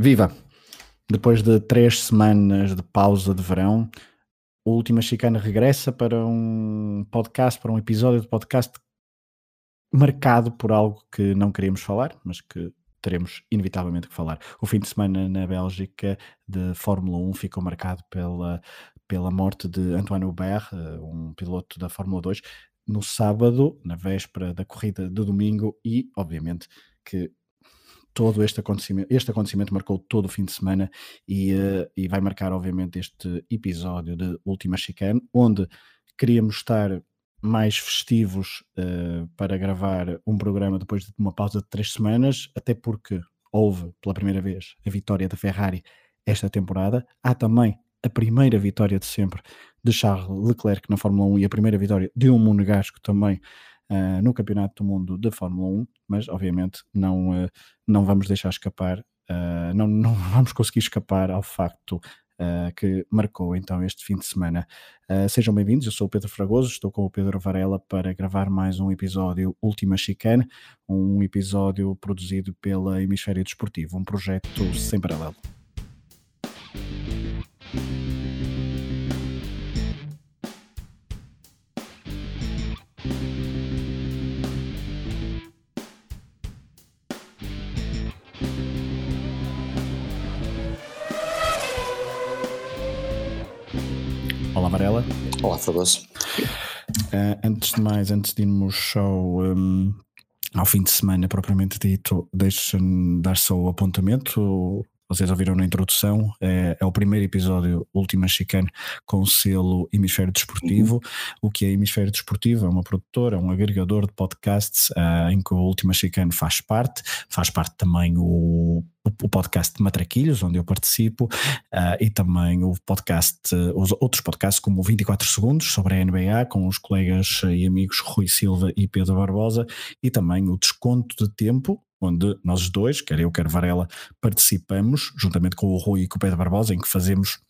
Viva! Depois de três semanas de pausa de verão, o Última Chicana regressa para um podcast, para um episódio de podcast marcado por algo que não queríamos falar, mas que teremos inevitavelmente que falar. O fim de semana na Bélgica de Fórmula 1 ficou marcado pela, pela morte de Antoine Hubert, eh, um piloto da Fórmula 2, no sábado, na véspera da corrida de domingo, e obviamente que todo este acontecimento, este acontecimento marcou todo o fim de semana e, uh, e vai marcar, obviamente, este episódio de Última Chicane, onde queríamos estar mais festivos uh, para gravar um programa depois de uma pausa de três semanas, até porque houve pela primeira vez a vitória da Ferrari esta temporada. Há também a primeira vitória de sempre de Charles Leclerc na Fórmula 1 e a primeira vitória de um monegasco também uh, no Campeonato do Mundo de Fórmula 1, mas obviamente não, uh, não vamos deixar escapar, uh, não, não vamos conseguir escapar ao facto que marcou então este fim de semana. sejam bem-vindos, eu sou o Pedro Fragoso, estou com o Pedro Varela para gravar mais um episódio Última Chicane, um episódio produzido pela Hemisfério Desportivo, um projeto sem paralelo. Varela. Olá, Fragoso. Uh, antes de mais, antes de irmos ao, um, ao fim de semana propriamente dito, deixa-me dar só o apontamento. Vocês ouviram na introdução, é, é o primeiro episódio Última Chicane com o selo Hemisfério Desportivo. Uhum. O que é Hemisfério Desportivo? É uma produtora, um agregador de podcasts uh, em que o Última Chicane faz parte. Faz parte também o o podcast Matraquilhos, onde eu participo, uh, e também o podcast, uh, os outros podcasts como 24 Segundos sobre a NBA, com os colegas e amigos Rui Silva e Pedro Barbosa, e também o Desconto de Tempo, onde nós dois, quer eu, quer Varela, participamos, juntamente com o Rui e com o Pedro Barbosa, em que fazemos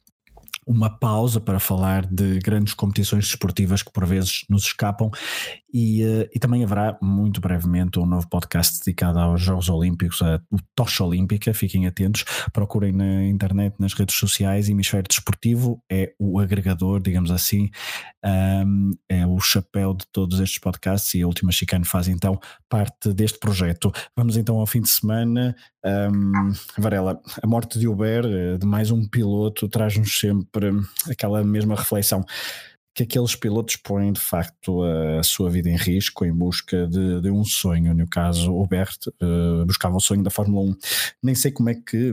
uma pausa para falar de grandes competições desportivas que por vezes nos escapam e, uh, e também haverá muito brevemente um novo podcast dedicado aos Jogos Olímpicos, a Tocha Olímpica, fiquem atentos, procurem na internet, nas redes sociais, Hemisfério Desportivo é o agregador, digamos assim, um, é o chapéu de todos estes podcasts e a Última Chicane faz então parte deste projeto. Vamos então ao fim de semana, um, Varela, a morte de Uber, eh, de mais um piloto, traz-nos sempre aquela mesma reflexão que aqueles pilotos põem de facto a, sua vida em risco em busca de, de um sonho. No caso, o Bert uh, buscava o sonho da Fórmula 1. Nem sei como é que,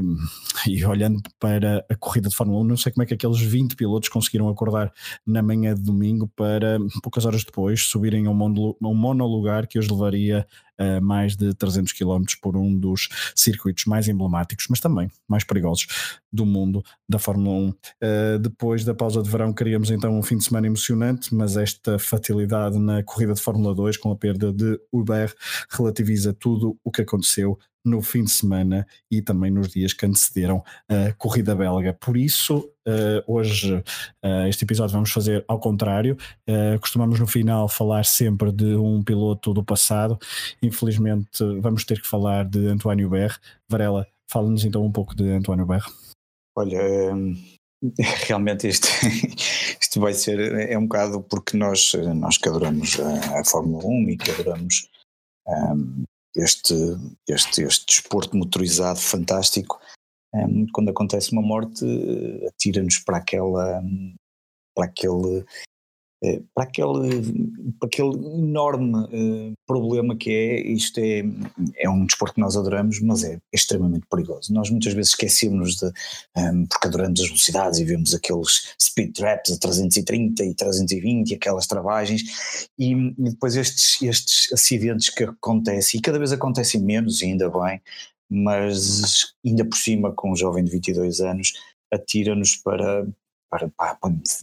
e olhando para a corrida de Fórmula 1, não sei como é que aqueles 20 pilotos conseguiram acordar na manhã de domingo para, poucas horas depois, subirem a um monolugar que os levaria a mais de 300 km por um dos circuitos mais emblemáticos, mas também mais perigosos do mundo da Fórmula 1. Uh, eh, depois da pausa de verão, queríamos então um fim de semana emocionante, mas esta fatalidade na corrida de Fórmula 2, com a perda de Uber, relativiza tudo o que aconteceu no fim de semana e também nos dias que antecederam a corrida belga. Por isso, uh, hoje, uh, este episódio vamos fazer ao contrário. Uh, costumamos no final falar sempre de um piloto do passado. Infelizmente, vamos ter que falar de António Berre. Varela, fala-nos então um pouco de António Berre. Olha, realmente isto, isto vai ser, é um bocado porque nós, nós que adoramos a, a Fórmula 1 e que adoramos um, este, este, este desporto motorizado fantástico, quando acontece uma morte, atira-nos para aquela para aquele eh, para aquele, para aquele enorme uh, problema que é, isto é, é um desporto que nós adoramos, mas é extremamente perigoso. Nós muitas vezes esquecemos de, um, ehm, porque adoramos as velocidades e vemos aqueles speed traps a 330 e 320 e aquelas travagens, e, e depois estes, estes acidentes que acontecem, e cada vez acontecem menos, ainda bem, mas ainda por cima com um jovem de 22 anos, atira-nos para,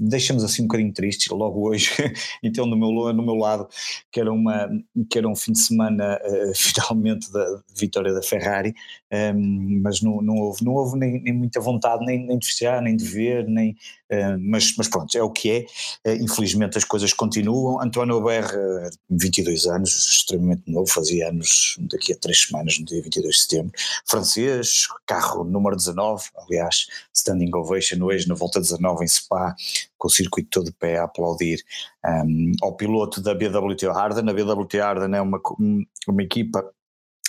deixamos assim um bocadinho tristes logo hoje, então no meu, no meu lado, que era, uma, que era um fim de semana uh, finalmente da vitória da Ferrari, um, ehm, mas não, não houve, não houve nem, nem muita vontade nem, nem de festejar, nem de ver, nem, uh, mas, mas pronto, é o que é, uh, infelizmente as coisas continuam, António Aubert, 22 anos, extremamente novo, fazia anos daqui a três semanas, no dia 22 de setembro, francês, carro número 19, aliás, standing ovation hoje na volta 19 em Spa, com o circuito todo de pé a aplaudir um, ao piloto da BWT Harden. A BWT Harden é uma, uma equipa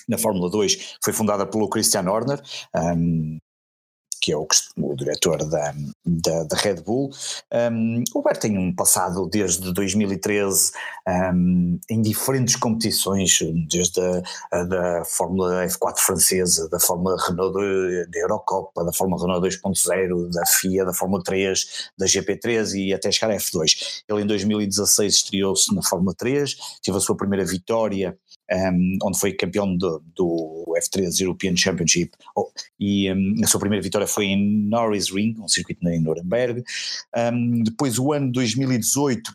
na Fórmula 2 foi fundada pelo Christian Horner, um, que é o, o diretor da, da, da, Red Bull. Um, o Hubert tem um passado desde 2013 um, em diferentes competições, desde a, a, da Fórmula F4 francesa, da Fórmula Renault da Eurocopa, da Fórmula Renault 2.0, da FIA, da Fórmula 3, da GP3 e até chegar à F2. Ele em 2016 estreou-se na Fórmula 3, teve a sua primeira vitória um, onde foi campeão do, do, F3 European Championship oh, e um, a sua primeira vitória foi em Norris Ring, um circuito em Nuremberg. Um, depois o ano 2018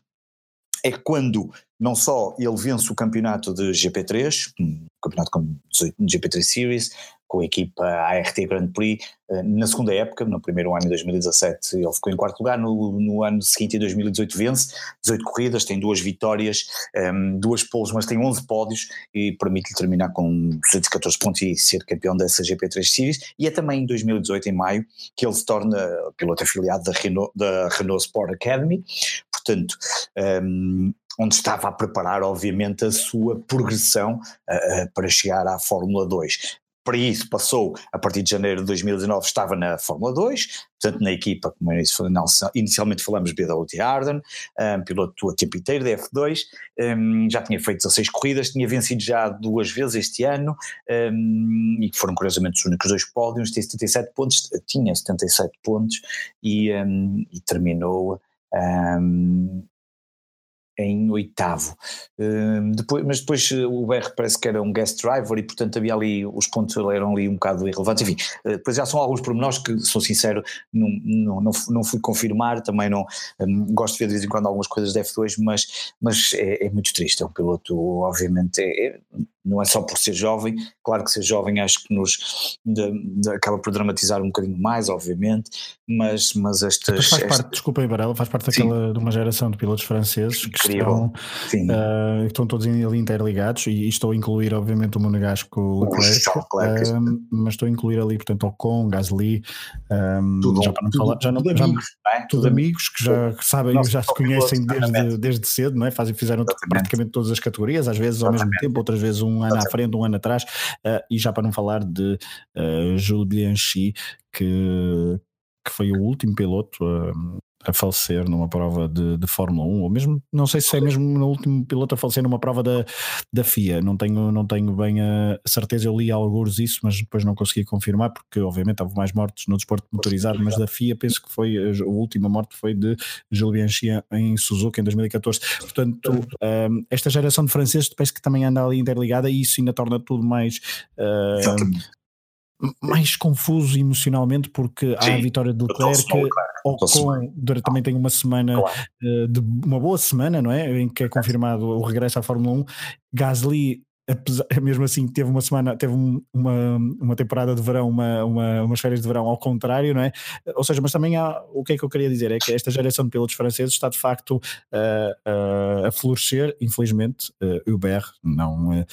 é quando não só ele vence o campeonato de GP3, um campeonato com GP3 Series, com a equipa ART Grand Prix, eh, na segunda época, no primeiro ano em 2017 ele ficou em quarto lugar, no, no ano seguinte em 2018 vence, 18 corridas, tem duas vitórias, um, ehm, duas poles, mas tem 11 pódios e permite-lhe terminar com 214 pontos e ser campeão dessa GP3 Series, e é também em 2018, em maio, que ele se torna piloto afiliado da Renault, da Renault Sport Academy, portanto... Um, ehm, onde estava a preparar, obviamente, a sua progressão uh, para chegar à Fórmula 2 para isso passou, a partir de janeiro de 2019 estava na Fórmula 2, portanto na equipa, como inicialmente falamos, BWT Arden, um, piloto a tempo inteiro da F2, um, já tinha feito 16 corridas, tinha vencido já duas vezes este ano, um, e foram curiosamente os únicos dois pódios, tinha 77 pontos, tinha 77 pontos e, e terminou em oitavo. Uh, depois, mas depois uh, o BR parece que era um guest driver e portanto havia ali, os pontos eram ali um bocado irrelevantes, enfim, uh, depois já são alguns pormenores que, sou sincero, não, não, não, não fui confirmar, também não, um, gosto de ver de vez em quando algumas coisas da F2, mas, mas é, é muito triste, é um piloto obviamente, é, é, não é só por ser jovem, claro que ser jovem acho que nos de, de, acaba por dramatizar um bocadinho mais, obviamente, mas, mas estas... faz parte, desculpa aí Varela, faz parte daquela, de uma geração de pilotos franceses que estão, uh, estão todos ali interligados e, estou a incluir obviamente o Monegasco Leclerc, uh, mas estou a incluir ali portanto Ocon, Gasly, um, tudo, já para não tudo, falar, já não, tudo, já, amigos, é? tudo amigos que já que sabem, já se conhecem desde, desde cedo, não é? Fazem, fizeram Exatamente. praticamente todas as categorias, às vezes ao mesmo tempo, outras vezes um ano à frente, um ano atrás, uh, e já para não falar de uh, Jules Bianchi, que, que foi o último piloto a falecer numa prova de, de, Fórmula 1, ou mesmo, não sei se é mesmo no último piloto a falecer numa prova da, da FIA, não tenho, não tenho bem a certeza, eu li alguns isso, mas depois não consegui confirmar, porque obviamente houve mais mortes no desporto motorizado, mas da FIA penso que foi, a última morte foi de Jules Bianchi em Suzuka em 2014, portanto um, esta geração de franceses parece que também anda ali interligada e isso ainda torna tudo mais um, mais confuso emocionalmente porque Sim, há a vitória de Leclerc Ocon também tem uma semana claro. uh, de uma boa semana não é? Em que é confirmado o regresso à Fórmula 1 Gasly apesar, mesmo assim teve uma semana teve uma, uma temporada de verão uma, uma, umas férias de verão ao contrário não é? Ou seja mas também há o que é que eu queria dizer? É que esta geração de pilotos franceses está de facto uh, uh, a florescer. Infelizmente uh, Uber não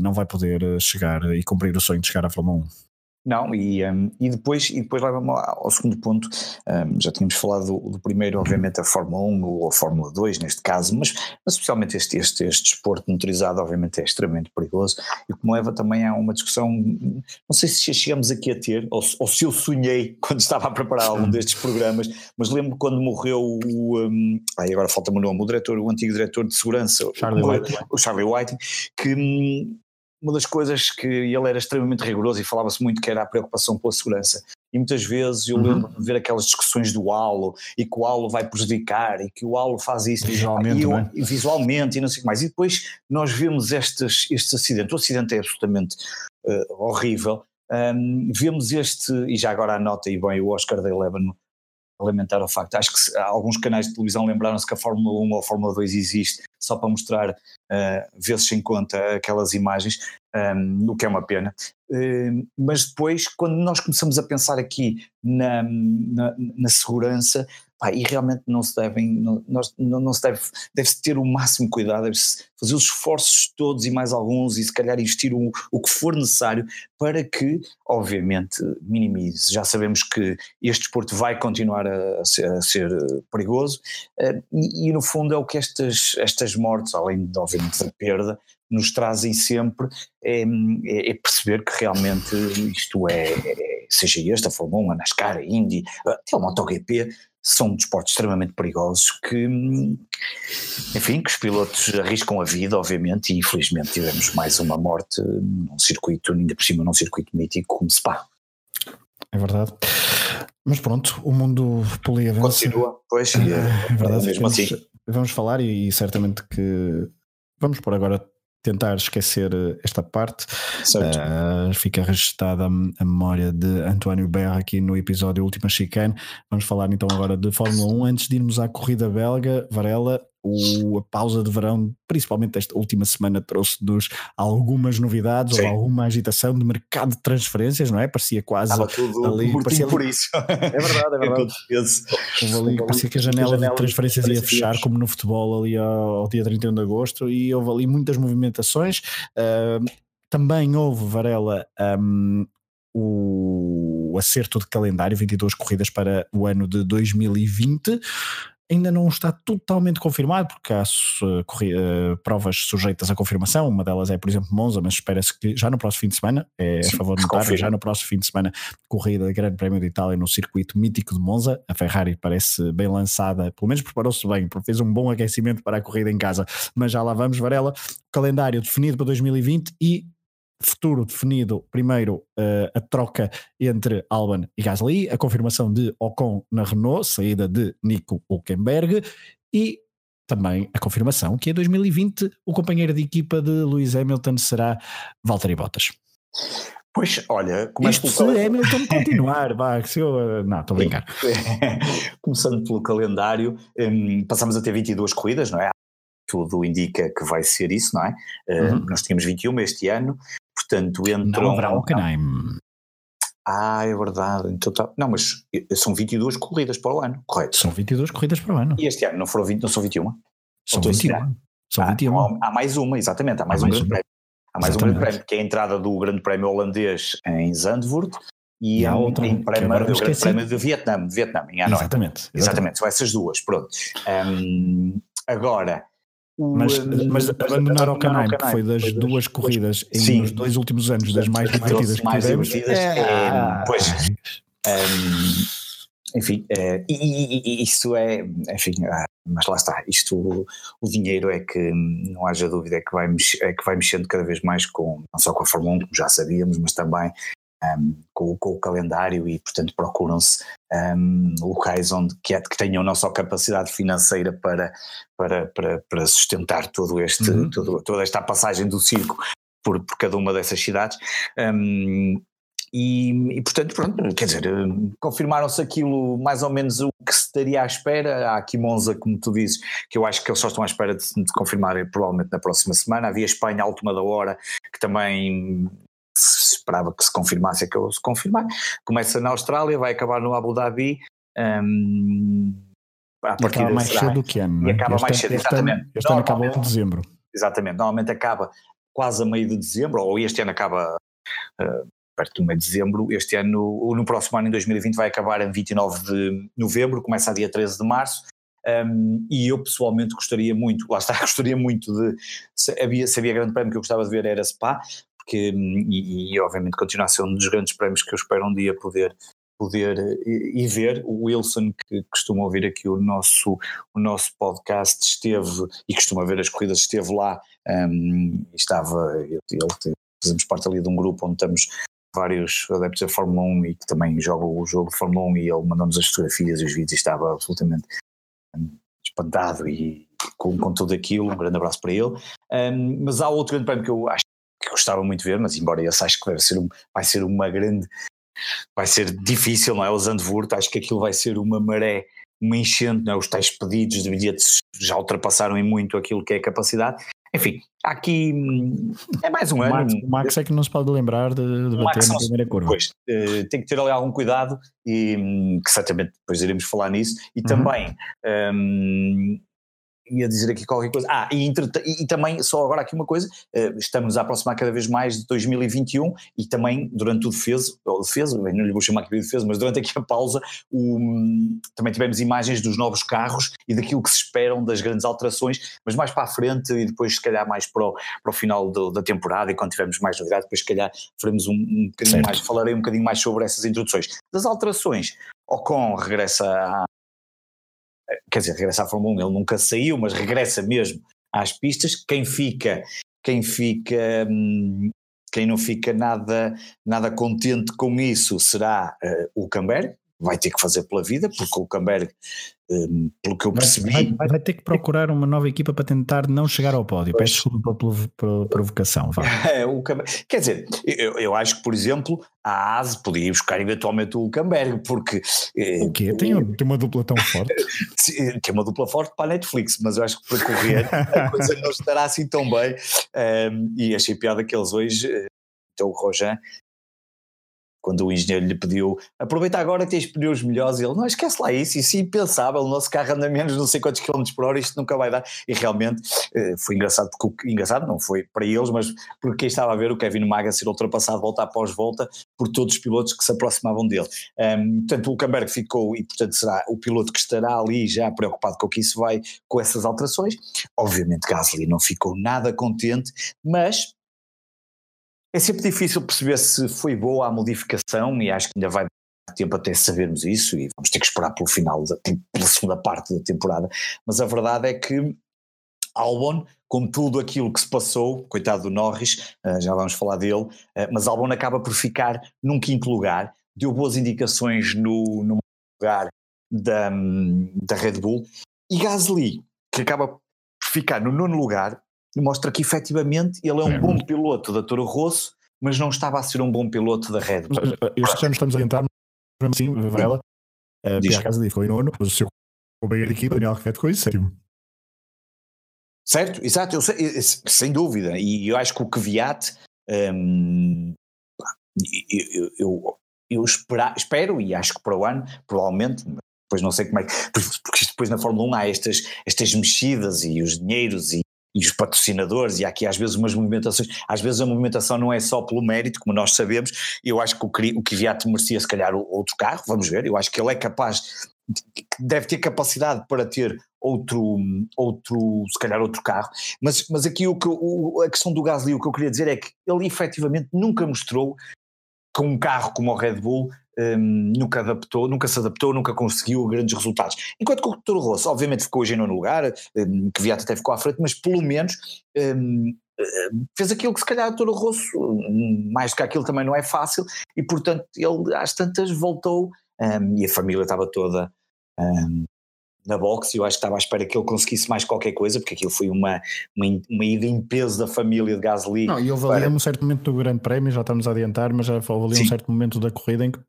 não vai poder chegar e cumprir o sonho de chegar à Fórmula 1 não, e, um, e depois, e depois leva-me ao segundo ponto, um, já tínhamos falado do, do, primeiro, obviamente a Fórmula 1 ou a Fórmula 2 neste caso, mas, mas especialmente este, este, este desporto motorizado obviamente é extremamente perigoso e como leva também a uma discussão, não sei se chegamos aqui a ter, ou, ou se eu sonhei quando estava a preparar algum destes programas, mas lembro quando morreu o, um, ai agora falta-me o nome, o diretor, o antigo diretor de segurança, Charlie o, White. o Charlie White, que hum, uma das coisas que ele era extremamente rigoroso e falava-se muito que era a preocupação pela segurança. E muitas vezes eu uhum. lembro de ver aquelas discussões do halo e que o halo vai prejudicar e que o halo faz isso visualmente, e, eu, é? e visualmente e não sei o que mais. E depois nós vemos estes, estes acidentes. O acidente é absolutamente uh, horrível. Um, vemos este, e já agora anota e bem o Oscar da Eleven lamentar o facto. Acho que alguns canais de televisão lembraram-se que a Fórmula 1 ou a Fórmula 2 existe só para mostrar uh, vezes em conta aquelas imagens, um, o que é uma pena. Uh, mas depois, quando nós começamos a pensar aqui na, na, na segurança, pá, e realmente não se devem, não, não, não se deve, deve-se ter o máximo cuidado, deve-se fazer os esforços todos e mais alguns e se calhar investir o, o que for necessário para que, obviamente, minimize. Já sabemos que este desporto vai continuar a, a, ser, a ser, perigoso uh, e, e, no fundo é o que estas, estas mortes, além de obviamente da perda, nos trazem sempre é, é, é perceber que realmente isto é, é seja este, a Fórmula 1, a NASCAR, a Indy, até o MotoGP, são desportos extremamente perigosos que, enfim, que os pilotos arriscam a vida, obviamente, e infelizmente tivemos mais uma morte num circuito, ainda por cima num circuito mítico como Spa. É verdade. Mas pronto, o mundo poliavança. Continua, pois, é, é verdade. Mesmo vamos, assim. Vamos falar e, e certamente que vamos por agora tentar esquecer eh, esta parte. Uh, fica registada a, memória de António Berra aqui no episódio Última Chicane. Vamos falar então agora de Fórmula 1. Antes de irmos à corrida belga, Varela, o, a pausa de verão, principalmente esta última semana, trouxe-nos algumas novidades Sim. ou alguma agitação de mercado de transferências, não é? Parecia quase Estava tudo ali, parecia por isso. É verdade, é verdade. Ali, parecia que a janela, a janela de transferências ia fechar, como no futebol, ali ao, ao, dia 31 de agosto, e houve ali muitas movimentações. Uh, também houve, Varela, um, o acerto de calendário, 22 corridas para o ano de 2020 ainda não está totalmente confirmado, porque há uh, provas sujeitas à confirmação. Uma delas é, por exemplo, Monza, mas espera-se que já no próximo fim de semana, é Sim, a favor de notar, já no próximo fim de semana, corrida Grande Prémio de Itália no circuito mítico de Monza. A Ferrari parece bem lançada, pelo menos preparou-se bem, porque fez um bom aquecimento para a corrida em casa. Mas já lá vamos, Varela. Calendário definido para 2020 e futuro definido, primeiro uh, a troca entre Albon e Gasly, a confirmação de Ocon na Renault, saída de Nico Hulkenberg e também a confirmação que em 2020 o companheiro de equipa de Lewis Hamilton será Valtteri Bottas. Pois, olha, Isto se Hamilton continuar, vá, se eu, não, estou a brincar. Começando pelo calendário, um, passamos a ter 22 corridas, não é? Tudo indica que vai ser isso, não é? Uh, uhum. Nós tínhamos 21 este ano, Portanto, entram. Não haverá Hockenheim. Ah, é verdade. Então, tá, não, mas são 22 corridas para o ano, correto? São 22 corridas para o ano. E este ano não foram 20, não são 21? São 21. São 21. Ah, há, há, mais uma, exatamente, há mais há um mais grande uma. prémio. Há mais exatamente. um grande prémio, que é a entrada do grande prémio holandês em Zandvoort e, e há outra em prémio, o grande prémio de Vietnã, de Vietnã em Hanoi. Exatamente, exatamente. Exatamente, são essas duas, pronto. Um, agora, mas, mas abandonar o Canaim, que foi das duas corridas em nos dois últimos anos, das mais divertidas que mais tivemos. Divertidas, é, pois, um, enfim, é, e, e, e, isso é, enfim, ah, mas lá está, isto, o, o dinheiro é que, não haja dúvida, é que, vai, é que vai mexendo cada vez mais com, não só com a Fórmula 1, como já sabíamos, mas também um, com, com, o calendário e, portanto, procuram-se um, locais onde que, que, tenham não só capacidade financeira para, para, para, para sustentar todo este, uhum. todo, toda esta passagem do circo por, por cada uma dessas cidades. Um, e, e, portanto, pronto, quer dizer, confirmaram-se aquilo mais ou menos o que se estaria à espera. Há aqui Monza, como tu dizes, que eu acho que eles só estão à espera de, de confirmar provavelmente na próxima semana. Havia Espanha à última da hora, que também se esperava que se confirmasse, é que eu se confirmar. Começa na Austrália, vai acabar no Abu Dhabi. Um, a e acaba mais será, cedo do que ano. E acaba este mais cedo, este exatamente. Ano, este ano acaba em dezembro. Exatamente, normalmente acaba quase a meio de dezembro, ou este ano acaba uh, perto do meio de dezembro. Este ano, ou no próximo ano, em 2020, vai acabar em 29 de novembro, começa a dia 13 de março. Um, e eu pessoalmente gostaria muito, lá está, gostaria muito de. Se havia, se havia grande prémio que eu gostava de ver era Spa, porque, e, e, obviamente continua a ser um dos grandes prémios que eu espero um dia poder poder e, e ver o Wilson que costuma ouvir aqui o nosso o nosso podcast esteve e costuma ver as corridas esteve lá um, estava ele, ele fazemos parte ali de um grupo onde estamos vários adeptos da Fórmula 1 e que também jogam o jogo de Fórmula 1 e ele mandou-nos as fotografias e os vídeos e estava absolutamente um, espantado e com, com tudo aquilo, um grande abraço para ele. Um, mas há outro grande prémio que eu acho que gostava muito de ver, mas embora esse acho que vai ser, um, vai ser uma grande vai ser difícil, não é? O Zandvoort, acho que aquilo vai ser uma maré, uma enchente, não é? Os tais pedidos de bilhetes já ultrapassaram em muito aquilo que é a capacidade. Enfim, aqui hum, é mais um o ano. Max, o Max é que não se pode lembrar de, de bater Max, na primeira curva. Pois, uh, tem que ter ali algum cuidado e um, que certamente depois iremos falar nisso. E uhum. também um, ia dizer aqui qualquer coisa. Ah, e, e, e, também, só agora aqui uma coisa, uh, estamos a aproximar cada vez mais de 2021 e também durante o defesa, ou defesa, não lhe vou chamar aqui de defesa, mas durante aqui a pausa, o, também tivemos imagens dos novos carros e daquilo que se esperam das grandes alterações, mas mais para a frente e depois se calhar mais para o, para o final do, da temporada e quando tivermos mais novidade, depois se calhar faremos um, um bocadinho certo. mais, falarei um bocadinho mais sobre essas introduções. Das alterações, Ocon regressa à, quer dizer, regressa à Fórmula 1, ele nunca saiu, mas regressa mesmo às pistas. Quem fica, quem fica, hum, quem não fica nada, nada contente com isso será uh, o Camber, vai ter que fazer pela vida, porque o Camberg, um, pelo que eu percebi. Vai, vai, vai, ter que procurar uma nova equipa para tentar não chegar ao pódio. Peço desculpa pela provocação. É, o Camberg, quer dizer, eu, eu, acho que, por exemplo, a ASE podia buscar eventualmente o Camberg, porque. Eh, o quê? Tem, tem uma dupla tão forte? tem uma dupla forte para a Netflix, mas eu acho que para correr a coisa não estará assim tão bem. Um, e achei piada que eles hoje. Eh, então o Rojan quando o engenheiro lhe pediu, aproveita agora que tens pneus melhores, ele, não, esquece lá isso, isso é impensável, o nosso carro anda menos não sei quantos quilómetros por hora, isto nunca vai dar, e realmente eh, foi engraçado, porque, engraçado não foi para eles, mas porque quem estava a ver o Kevin Maga ser ultrapassado volta após volta por todos os pilotos que se aproximavam dele. Um, portanto, o Hulkenberg ficou, e portanto será o piloto que estará ali já preocupado com o que isso vai, com essas alterações, obviamente Gasly não ficou nada contente, mas é sempre difícil perceber se foi boa a modificação e acho que ainda vai tempo até sabermos isso e vamos ter que esperar pelo final, da, pela segunda parte da temporada. Mas a verdade é que Albon, com tudo aquilo que se passou, coitado do Norris, eh, já vamos falar dele, eh, mas Albon acaba por ficar num quinto lugar, deu boas indicações no, no lugar da, da Red Bull, e Gasly, que acaba por ficar no nono lugar, mostra que efetivamente ele é um é. bom piloto da Toro Rosso, mas não estava a ser um bom piloto da Red Bull. Este ano estamos a entrar, assim, Varela, uh, Pierre Gasly foi nono, mas o seu companheiro de equipa, Daniel Ricciardo, em sétimo. Certo, exato, eu sei, sem dúvida, e eu acho que o Kvyat, um, eu, eu, eu espera, espero, e acho que para o ano, provavelmente, depois não sei como é que, porque depois na Fórmula 1 há estas, estas mexidas e os dinheiros e, e os patrocinadores, e há aqui às vezes umas movimentações, às vezes a movimentação não é só pelo mérito, como nós sabemos, eu acho que o, o Kvyat merecia se calhar outro carro, vamos ver, eu acho que ele é capaz, deve ter capacidade para ter outro, outro se calhar outro carro, mas, mas aqui o que, o, a questão do Gasly, o que eu queria dizer é que ele efetivamente nunca mostrou com um carro como o Red Bull um, nunca adaptou, nunca se adaptou, nunca conseguiu grandes resultados. Enquanto que o Toro Rosso, obviamente, ficou hoje em nono lugar, um, que Viata até ficou à frente, mas pelo menos um, hum, fez aquilo que se calhar o Toro Rosso, hum, mais do que aquilo também não é fácil, e portanto ele às tantas voltou hum, e a família estava toda na boxe, eu acho que estava à espera que ele conseguisse mais qualquer coisa, porque aquilo foi uma, uma, uma ida em peso da família de Gasly. Não, e houve ali para... um certo momento do Grande Prémio, já estamos a adiantar, mas já houve ali Sim. um certo momento da corrida em que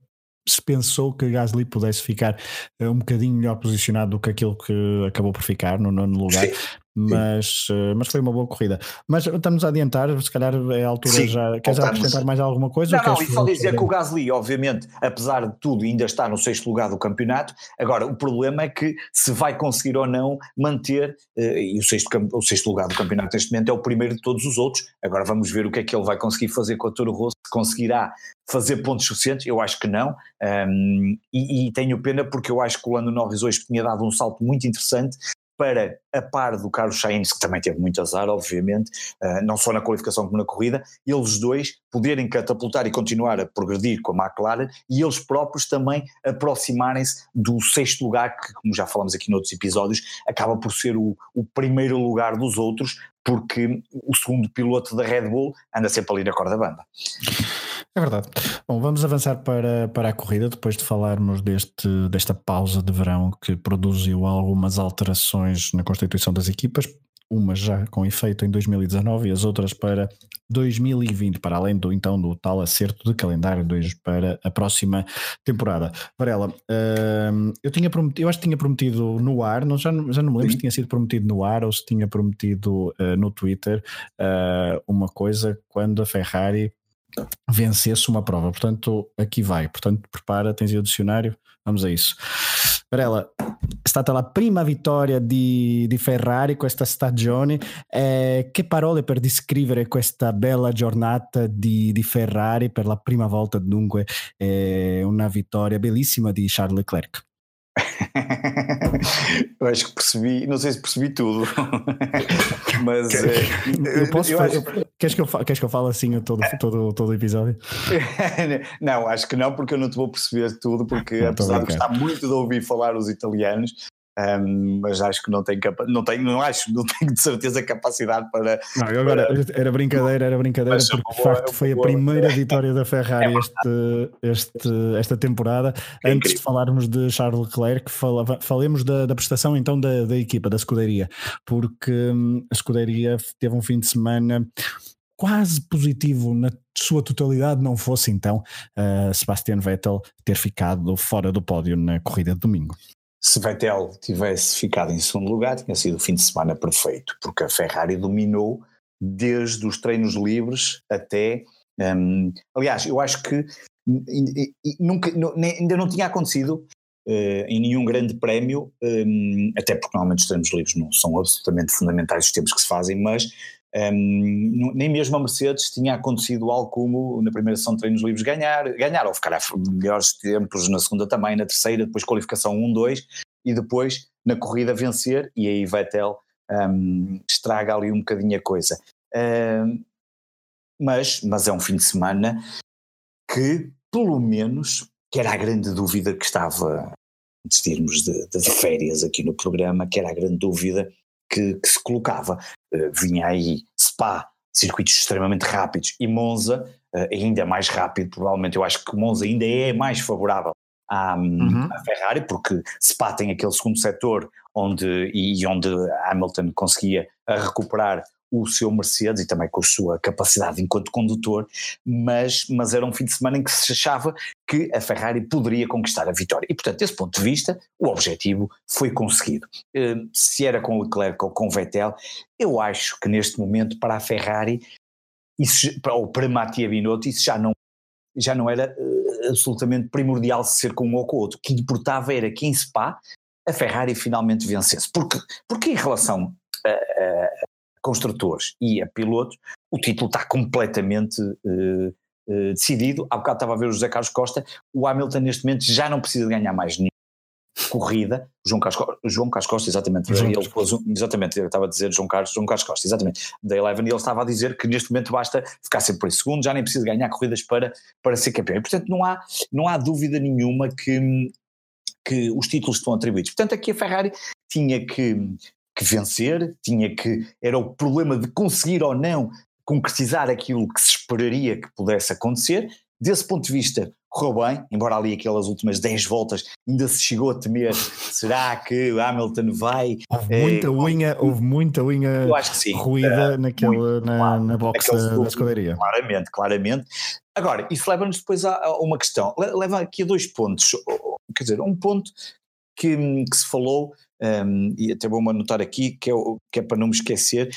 se pensou que Gasly pudesse ficar uh, um bocadinho melhor posicionado do que aquilo que acabou por ficar no nono lugar. Sim. Mas, uh, mas foi uma boa corrida. Mas estamos a adiantar, se calhar é a altura Sim, já. Queres acrescentar mais alguma coisa? Não, não, e só dizer que o Gasly, obviamente, apesar de tudo, ainda está no sexto lugar do campeonato. Agora, o problema é que se vai conseguir ou não manter, uh, e o sexto, o sexto lugar do campeonato neste momento é o primeiro de todos os outros. Agora vamos ver o que é que ele vai conseguir fazer com a Toro Rosso, se conseguirá fazer pontos suficientes, eu acho que não, um, e, e, tenho pena porque eu acho que o Lando Norris hoje tinha dado um salto muito interessante para, a par do Carlos Sainz, que também teve muito azar, obviamente, uh, não só na qualificação como na corrida, eles dois poderem catapultar e continuar a progredir com a McLaren e eles próprios também aproximarem-se do sexto lugar, que, como já falamos aqui noutros episódios, acaba por ser o, o primeiro lugar dos outros, porque o segundo piloto da Red Bull anda sempre ali na corda bamba. É verdade. Bom, vamos avançar para, para a corrida depois de falarmos deste, desta pausa de verão que produziu algumas alterações na constituição das equipas. umas já com efeito em 2019 e as outras para 2020, para além do então do tal acerto de calendário para a próxima temporada. Varela, uh, eu tinha prometido, eu acho que tinha prometido no ar, não, já, já não me lembro Sim. se tinha sido prometido no ar ou se tinha prometido uh, no Twitter uh, uma coisa quando a Ferrari vencesse uma prova. Portanto, aqui vai. Portanto, prepara, tens aí o dicionário, vamos a isso. Varela, è stata la prima vittoria di, di Ferrari questa stagione. Eh, che parole per descrivere questa bella giornata di, di Ferrari per la prima volta, dunque, eh, una vittoria bellissima di Charles Leclerc? eu acho que percebi, não sei se percebi tudo, mas que, eu posso eu fazer, acho... queres, que eu, queres que eu fale assim todo, todo, todo o episódio? não, acho que não, porque eu não te vou perceber tudo, porque não, apesar de gostar muito de ouvir falar os italianos, um, mas acho que não tenho, não tenho, não acho, não tenho de certeza capacidade para. Não, agora para... era brincadeira, era brincadeira, mas porque de facto foi a primeira vitória da Ferrari é este, este, esta temporada. É Antes de falarmos de Charles Leclerc, fala, falemos da, da prestação então da, da equipa, da escuderia, porque hum, a escuderia teve um fim de semana quase positivo na sua totalidade, não fosse então uh, Sebastian Vettel ter ficado fora do pódio na corrida de domingo se Vettel tivesse ficado em segundo lugar, tinha sido o fim de semana perfeito, porque a Ferrari dominou desde os treinos livres até. Um, aliás, eu acho que nunca, ainda não tinha acontecido uh, em nenhum grande prémio, um, até porque normalmente os treinos livres não são absolutamente fundamentais os tempos que se fazem, mas nem mesmo a Mercedes tinha acontecido algo como na primeira sessão de treinos livres ganhar, ganhar ou ficar a melhores tempos na segunda também, na terceira, depois qualificação 1-2 e depois na corrida vencer e aí Vettel um, estraga ali um bocadinho a coisa. Um, mas, mas é um fim de semana que, pelo menos, que era a grande dúvida que estava antes de irmos de, de férias aqui no programa, que era a grande dúvida que, que se colocava. Uh, vinha aí Spa, circuitos extremamente rápidos, e Monza, uh, ainda mais rápido, provavelmente eu acho que Monza ainda é mais favorável à, uhum. à Ferrari, porque Spa tem aquele segundo setor onde, e onde Hamilton conseguia recuperar o seu Mercedes e também com a sua capacidade enquanto condutor, mas, mas era um fim de semana em que se achava que a Ferrari poderia conquistar a vitória. E, portanto, desse ponto de vista, o objetivo foi conseguido. Eh, se era com Leclerc ou com Vettel, eu acho que neste momento para a Ferrari, isso, ou para Mattia Binotto, isso já não, já não era uh, absolutamente primordial ser com um ou com o outro. O que importava era que em Spa a Ferrari finalmente vencesse. Porque, porque em relação a, a, construtores e a pilotos, o título está completamente uh, uh, decidido. Há bocado estava a ver o José Carlos Costa, o Hamilton neste momento já não precisa ganhar mais nenhuma corrida, João Carlos, João Carlos Costa, exatamente, ele pôs, exatamente, eu estava a dizer João Carlos, João Carlos Costa, exatamente, da Eleven, e ele estava a dizer que neste momento basta ficar sempre em segundo, já nem precisa ganhar corridas para, para ser campeão, e portanto não há, não há dúvida nenhuma que, que os títulos estão atribuídos. Portanto, aqui a Ferrari tinha que que vencer, tinha que. Era o problema de conseguir ou não concretizar aquilo que se esperaria que pudesse acontecer. Desse ponto de vista, correu bem, embora ali aquelas últimas 10 voltas ainda se chegou a temer, será que o Hamilton vai... Houve muita unha, houve muita unha eu acho que sim, ruída uh, naquele, muito, na, claro, na box da, da escuderia. Claramente, claramente. Agora, isso leva-nos depois a, a, uma questão, leva aqui a dois pontos, quer dizer, um ponto que, que se falou um, e até vou anotar aqui, que é, que é para não me esquecer,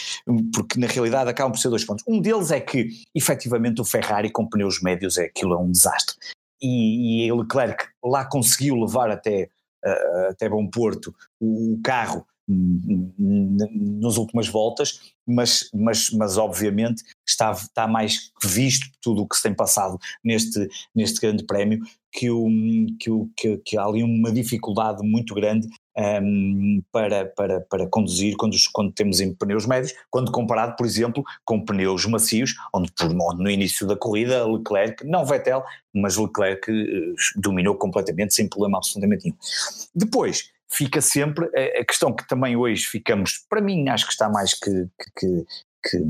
porque na realidade acabam por ser dois pontos. Um deles é que, efetivamente, o Ferrari com pneus médios é aquilo, é um desastre. E, e Leclerc lá conseguiu levar até, uh, até Bom Porto o, o carro nas últimas voltas, mas, mas, mas obviamente está, está mais que visto tudo o que se tem passado neste, neste grande prémio, que, o, que, o, que, que há ali uma dificuldade muito grande um, para, para, para conduzir quando, quando temos em pneus médios, quando comparado, por exemplo, com pneus macios, onde, no início da corrida Leclerc, não Vettel, mas Leclerc uh, dominou completamente sem problema absolutamente nenhum. Depois, fica sempre a, a, questão que também hoje ficamos, para mim acho que está mais que, que, que,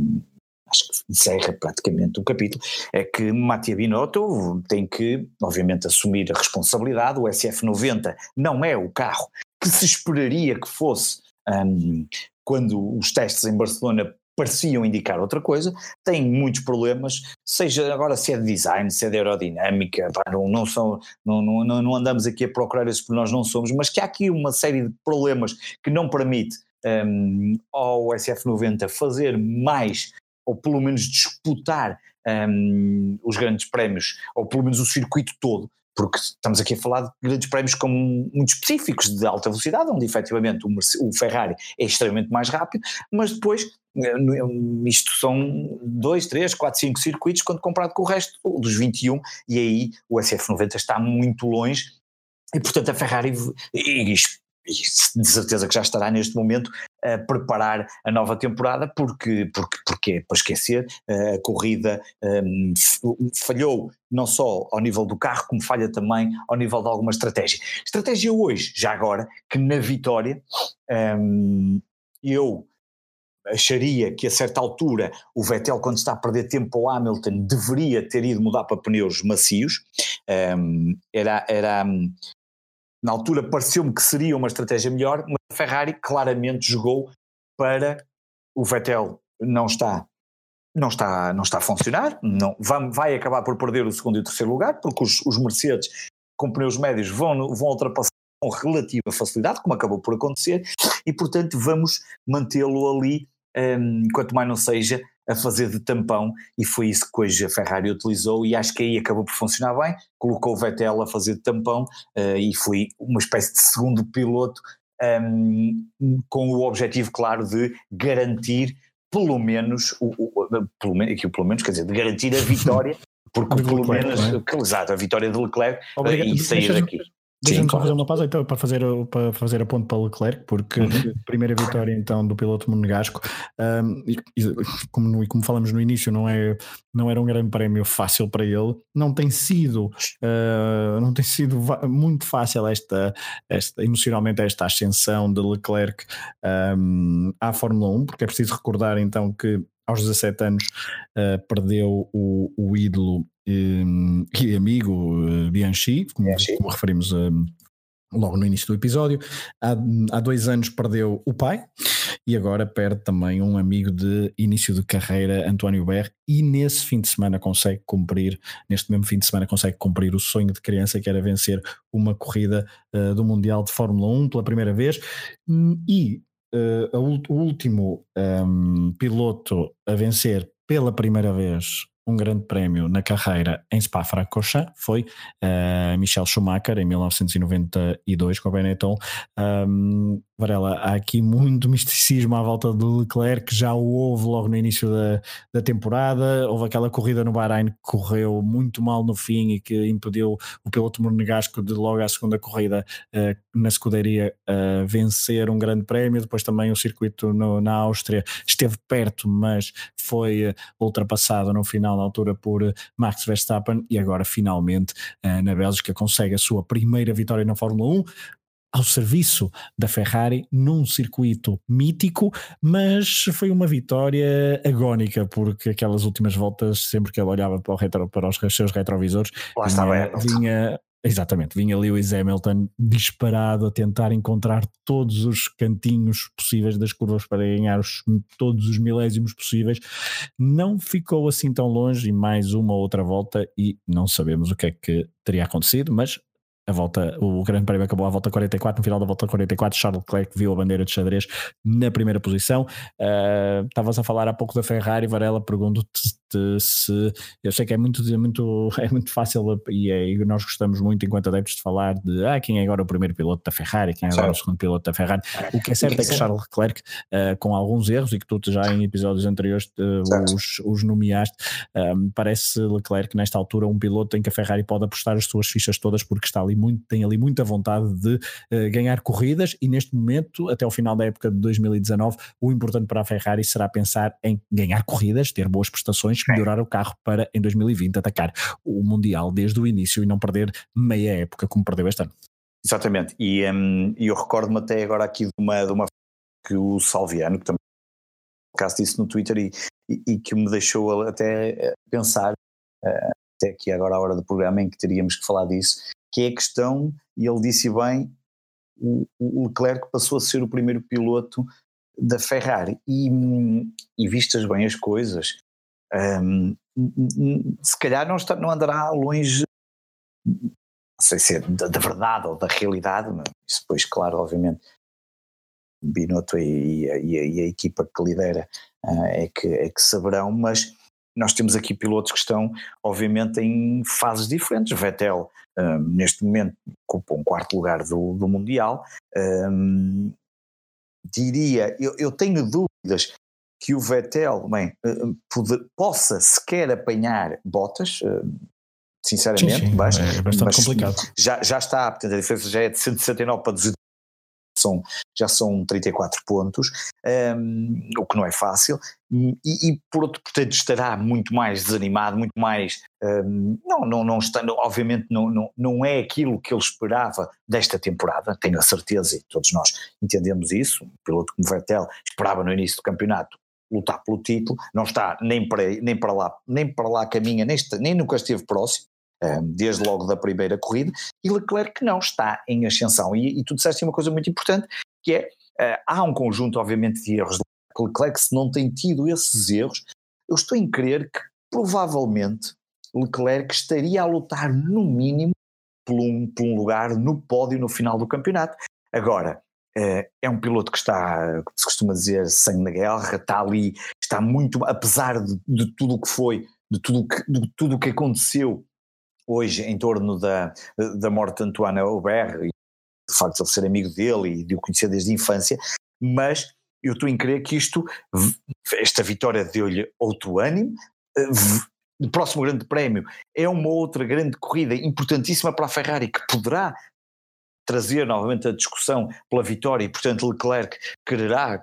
acho que encerra praticamente o capítulo, é que Mattia Binotto tem que, obviamente, assumir a responsabilidade. O SF90 não é o carro que se esperaria que fosse um, quando os testes em Barcelona pareciam indicar outra coisa, tem muitos problemas, seja agora se é de design, se é de aerodinâmica, pá, não, não, são, não, não, não andamos aqui a procurar esses porque nós não somos, mas que há aqui uma série de problemas que não permite um, ao SF90 fazer mais, ou pelo menos disputar um, os grandes prémios, ou pelo menos o circuito todo, porque estamos aqui a falar de grandes prémios como muito específicos de alta velocidade, onde efetivamente o, Ferrari é extremamente mais rápido, mas depois eh, isto são dois, três, quatro, cinco circuitos quando comparado com o resto dos 21 e aí o SF90 está muito longe e portanto a Ferrari e, e de certeza que já estará neste momento a preparar a nova temporada, porque, porque, porque é para esquecer, a corrida um, falhou não só ao nível do carro, como falha também ao nível de alguma estratégia. Estratégia hoje, já agora, que na vitória um, eu acharia que a certa altura o Vettel, quando está a perder tempo ao Hamilton, deveria ter ido mudar para pneus macios. Um, era, era, na altura pareceu-me que seria uma estratégia melhor, mas a Ferrari claramente jogou para o Vettel. Não está não está, não está a funcionar, não, vai, vai acabar por perder o segundo e o terceiro lugar, porque os, os Mercedes com pneus médios vão, vão ultrapassar com relativa facilidade, como acabou por acontecer, e portanto vamos mantê-lo ali, um, quanto mais não seja, a fazer de tampão e foi isso que hoje a Ferrari utilizou e acho que aí acabou por funcionar bem, colocou o Vettel a fazer de tampão uh, e foi uma espécie de segundo piloto um, com o objetivo claro de garantir pelo menos, o, o, pelo, aqui, pelo menos quer dizer, de garantir a vitória porque pelo menos, é? exato, a vitória de Leclerc eh, e sair daqui. Deixa-me só fazer uma pausa então para fazer, para fazer a ponto para Leclerc, porque uhum. primeira vitória então do piloto monegasco, um, e, e, como, e como falamos no início, não, é, não era um grande prémio fácil para ele, não tem sido, uh, não tem sido muito fácil esta, esta, emocionalmente esta ascensão de Leclerc um, à Fórmula 1, porque é preciso recordar então que aos 17 anos uh, perdeu o, o ídolo e amigo uh, Bianchi, como, Bianchi. como referimos um, logo no início do episódio. Há, há dois anos perdeu o pai e agora perde também um amigo de início de carreira, António Ber, e nesse fim de semana consegue cumprir, neste mesmo fim de semana consegue cumprir o sonho de criança que era vencer uma corrida uh, do Mundial de Fórmula 1 pela primeira vez e uh, o último um, piloto a vencer pela primeira vez um grande prémio na carreira em Spa-Francorchamps foi uh, Michel Schumacher em 1992 com a Benetton. Um, Varela, há aqui muito misticismo à volta do Leclerc, que já o houve logo no início da, da temporada. Houve aquela corrida no Bahrein que correu muito mal no fim e que impediu o piloto monegasco de logo à segunda corrida uh, na escuderia uh, vencer um grande prémio. Depois também o circuito no, na Áustria esteve perto, mas foi uh, ultrapassado no final, na altura, por Max Verstappen. E agora, finalmente, na Bélgica, consegue a sua primeira vitória na Fórmula 1 ao serviço da Ferrari num circuito mítico, mas foi uma vitória agónica, porque aquelas últimas voltas, sempre que ele olhava para, retro, para os seus retrovisores, Lá vinha, vinha Exatamente, vinha Lewis Hamilton disparado a tentar encontrar todos os cantinhos possíveis das curvas para ganhar os, todos os milésimos possíveis. Não ficou assim tão longe e mais uma outra volta e não sabemos o que é que teria acontecido, mas a volta, o Grande Prémio acabou à volta 44, no final da volta 44 Charles Leclerc viu a bandeira de xadrez na primeira posição. Uh, estavas a falar há pouco da Ferrari Varela, pergunto-te se, eu sei que é muito, muito, é muito fácil e, é, e nós gostamos muito enquanto adeptos de falar de ah, quem é agora o primeiro piloto da Ferrari, quem é agora o segundo piloto da Ferrari, o que é certo é que Charles Leclerc uh, com alguns erros e que tu já em episódios anteriores uh, os, os nomeaste, parece Leclerc nesta altura um piloto em que a Ferrari pode apostar as suas fichas todas porque está ali muito, tem ali muita vontade de uh, ganhar corridas e neste momento, até o final da época de 2019, o importante para a Ferrari será pensar em ganhar corridas, ter boas prestações, melhorar o carro para em 2020 atacar o Mundial desde o início e não perder meia época como perdeu este ano. Exatamente, e um, eu recordo-me até agora aqui de uma, de uma que o Salviano, que também caso disse no Twitter e, e, e, que me deixou até pensar, uh, até aqui agora a hora do programa em que teríamos que falar disso, que é a questão, e ele disse bem, o, o Leclerc passou a ser o primeiro piloto da Ferrari. E, e vistas bem as coisas, um, se calhar não, está, não andará longe, não sei se é da, da verdade ou da realidade, mas isso depois, claro, obviamente, Binotto e, e, e, a, equipa que lidera uh, é, que, é que saberão, mas nós temos aqui pilotos que estão, obviamente, em fases diferentes. Vettel, um, neste momento, ocupa um quarto lugar do, do Mundial. Um, diria, eu, eu, tenho dúvidas que o Vettel bem, pode, possa sequer apanhar botas, sinceramente, sim, sim, mas, é bastante mas complicado. Já, já está, portanto, a diferença já é de 169 para 200 são, já são 34 pontos, um, o que não é fácil, e, e, por outro, portanto, estará muito mais desanimado, muito mais. Um, não, não, não está, obviamente, não, não, não é aquilo que ele esperava desta temporada, tenho a certeza, e todos nós entendemos isso. Um piloto como Vettel esperava no início do campeonato lutar pelo título, não está nem para, nem para lá, nem para lá caminha, nem, está, nem nunca esteve próximo, desde logo da primeira corrida, e Leclerc não está em ascensão. E, e tu disseste uma coisa muito importante, que é, uh, há um conjunto obviamente de erros Leclerc, se não tem tido esses erros, eu estou em crer que provavelmente Leclerc estaria a lutar no mínimo por um, por um lugar no pódio no final do campeonato. Agora, é um piloto que está, como se costuma dizer, sangue na guerra, está ali, está muito, apesar de, de tudo o que foi, de tudo que, de tudo o que aconteceu hoje em torno da, da morte de Antoine Aubert, e do facto de ele ser amigo dele e de o conhecer desde a infância, mas eu estou em crer que isto, esta vitória deu-lhe outro ânimo, eh, o próximo grande prémio é uma outra grande corrida importantíssima para a Ferrari que poderá trazer novamente a discussão pela vitória e, portanto, Leclerc quererá,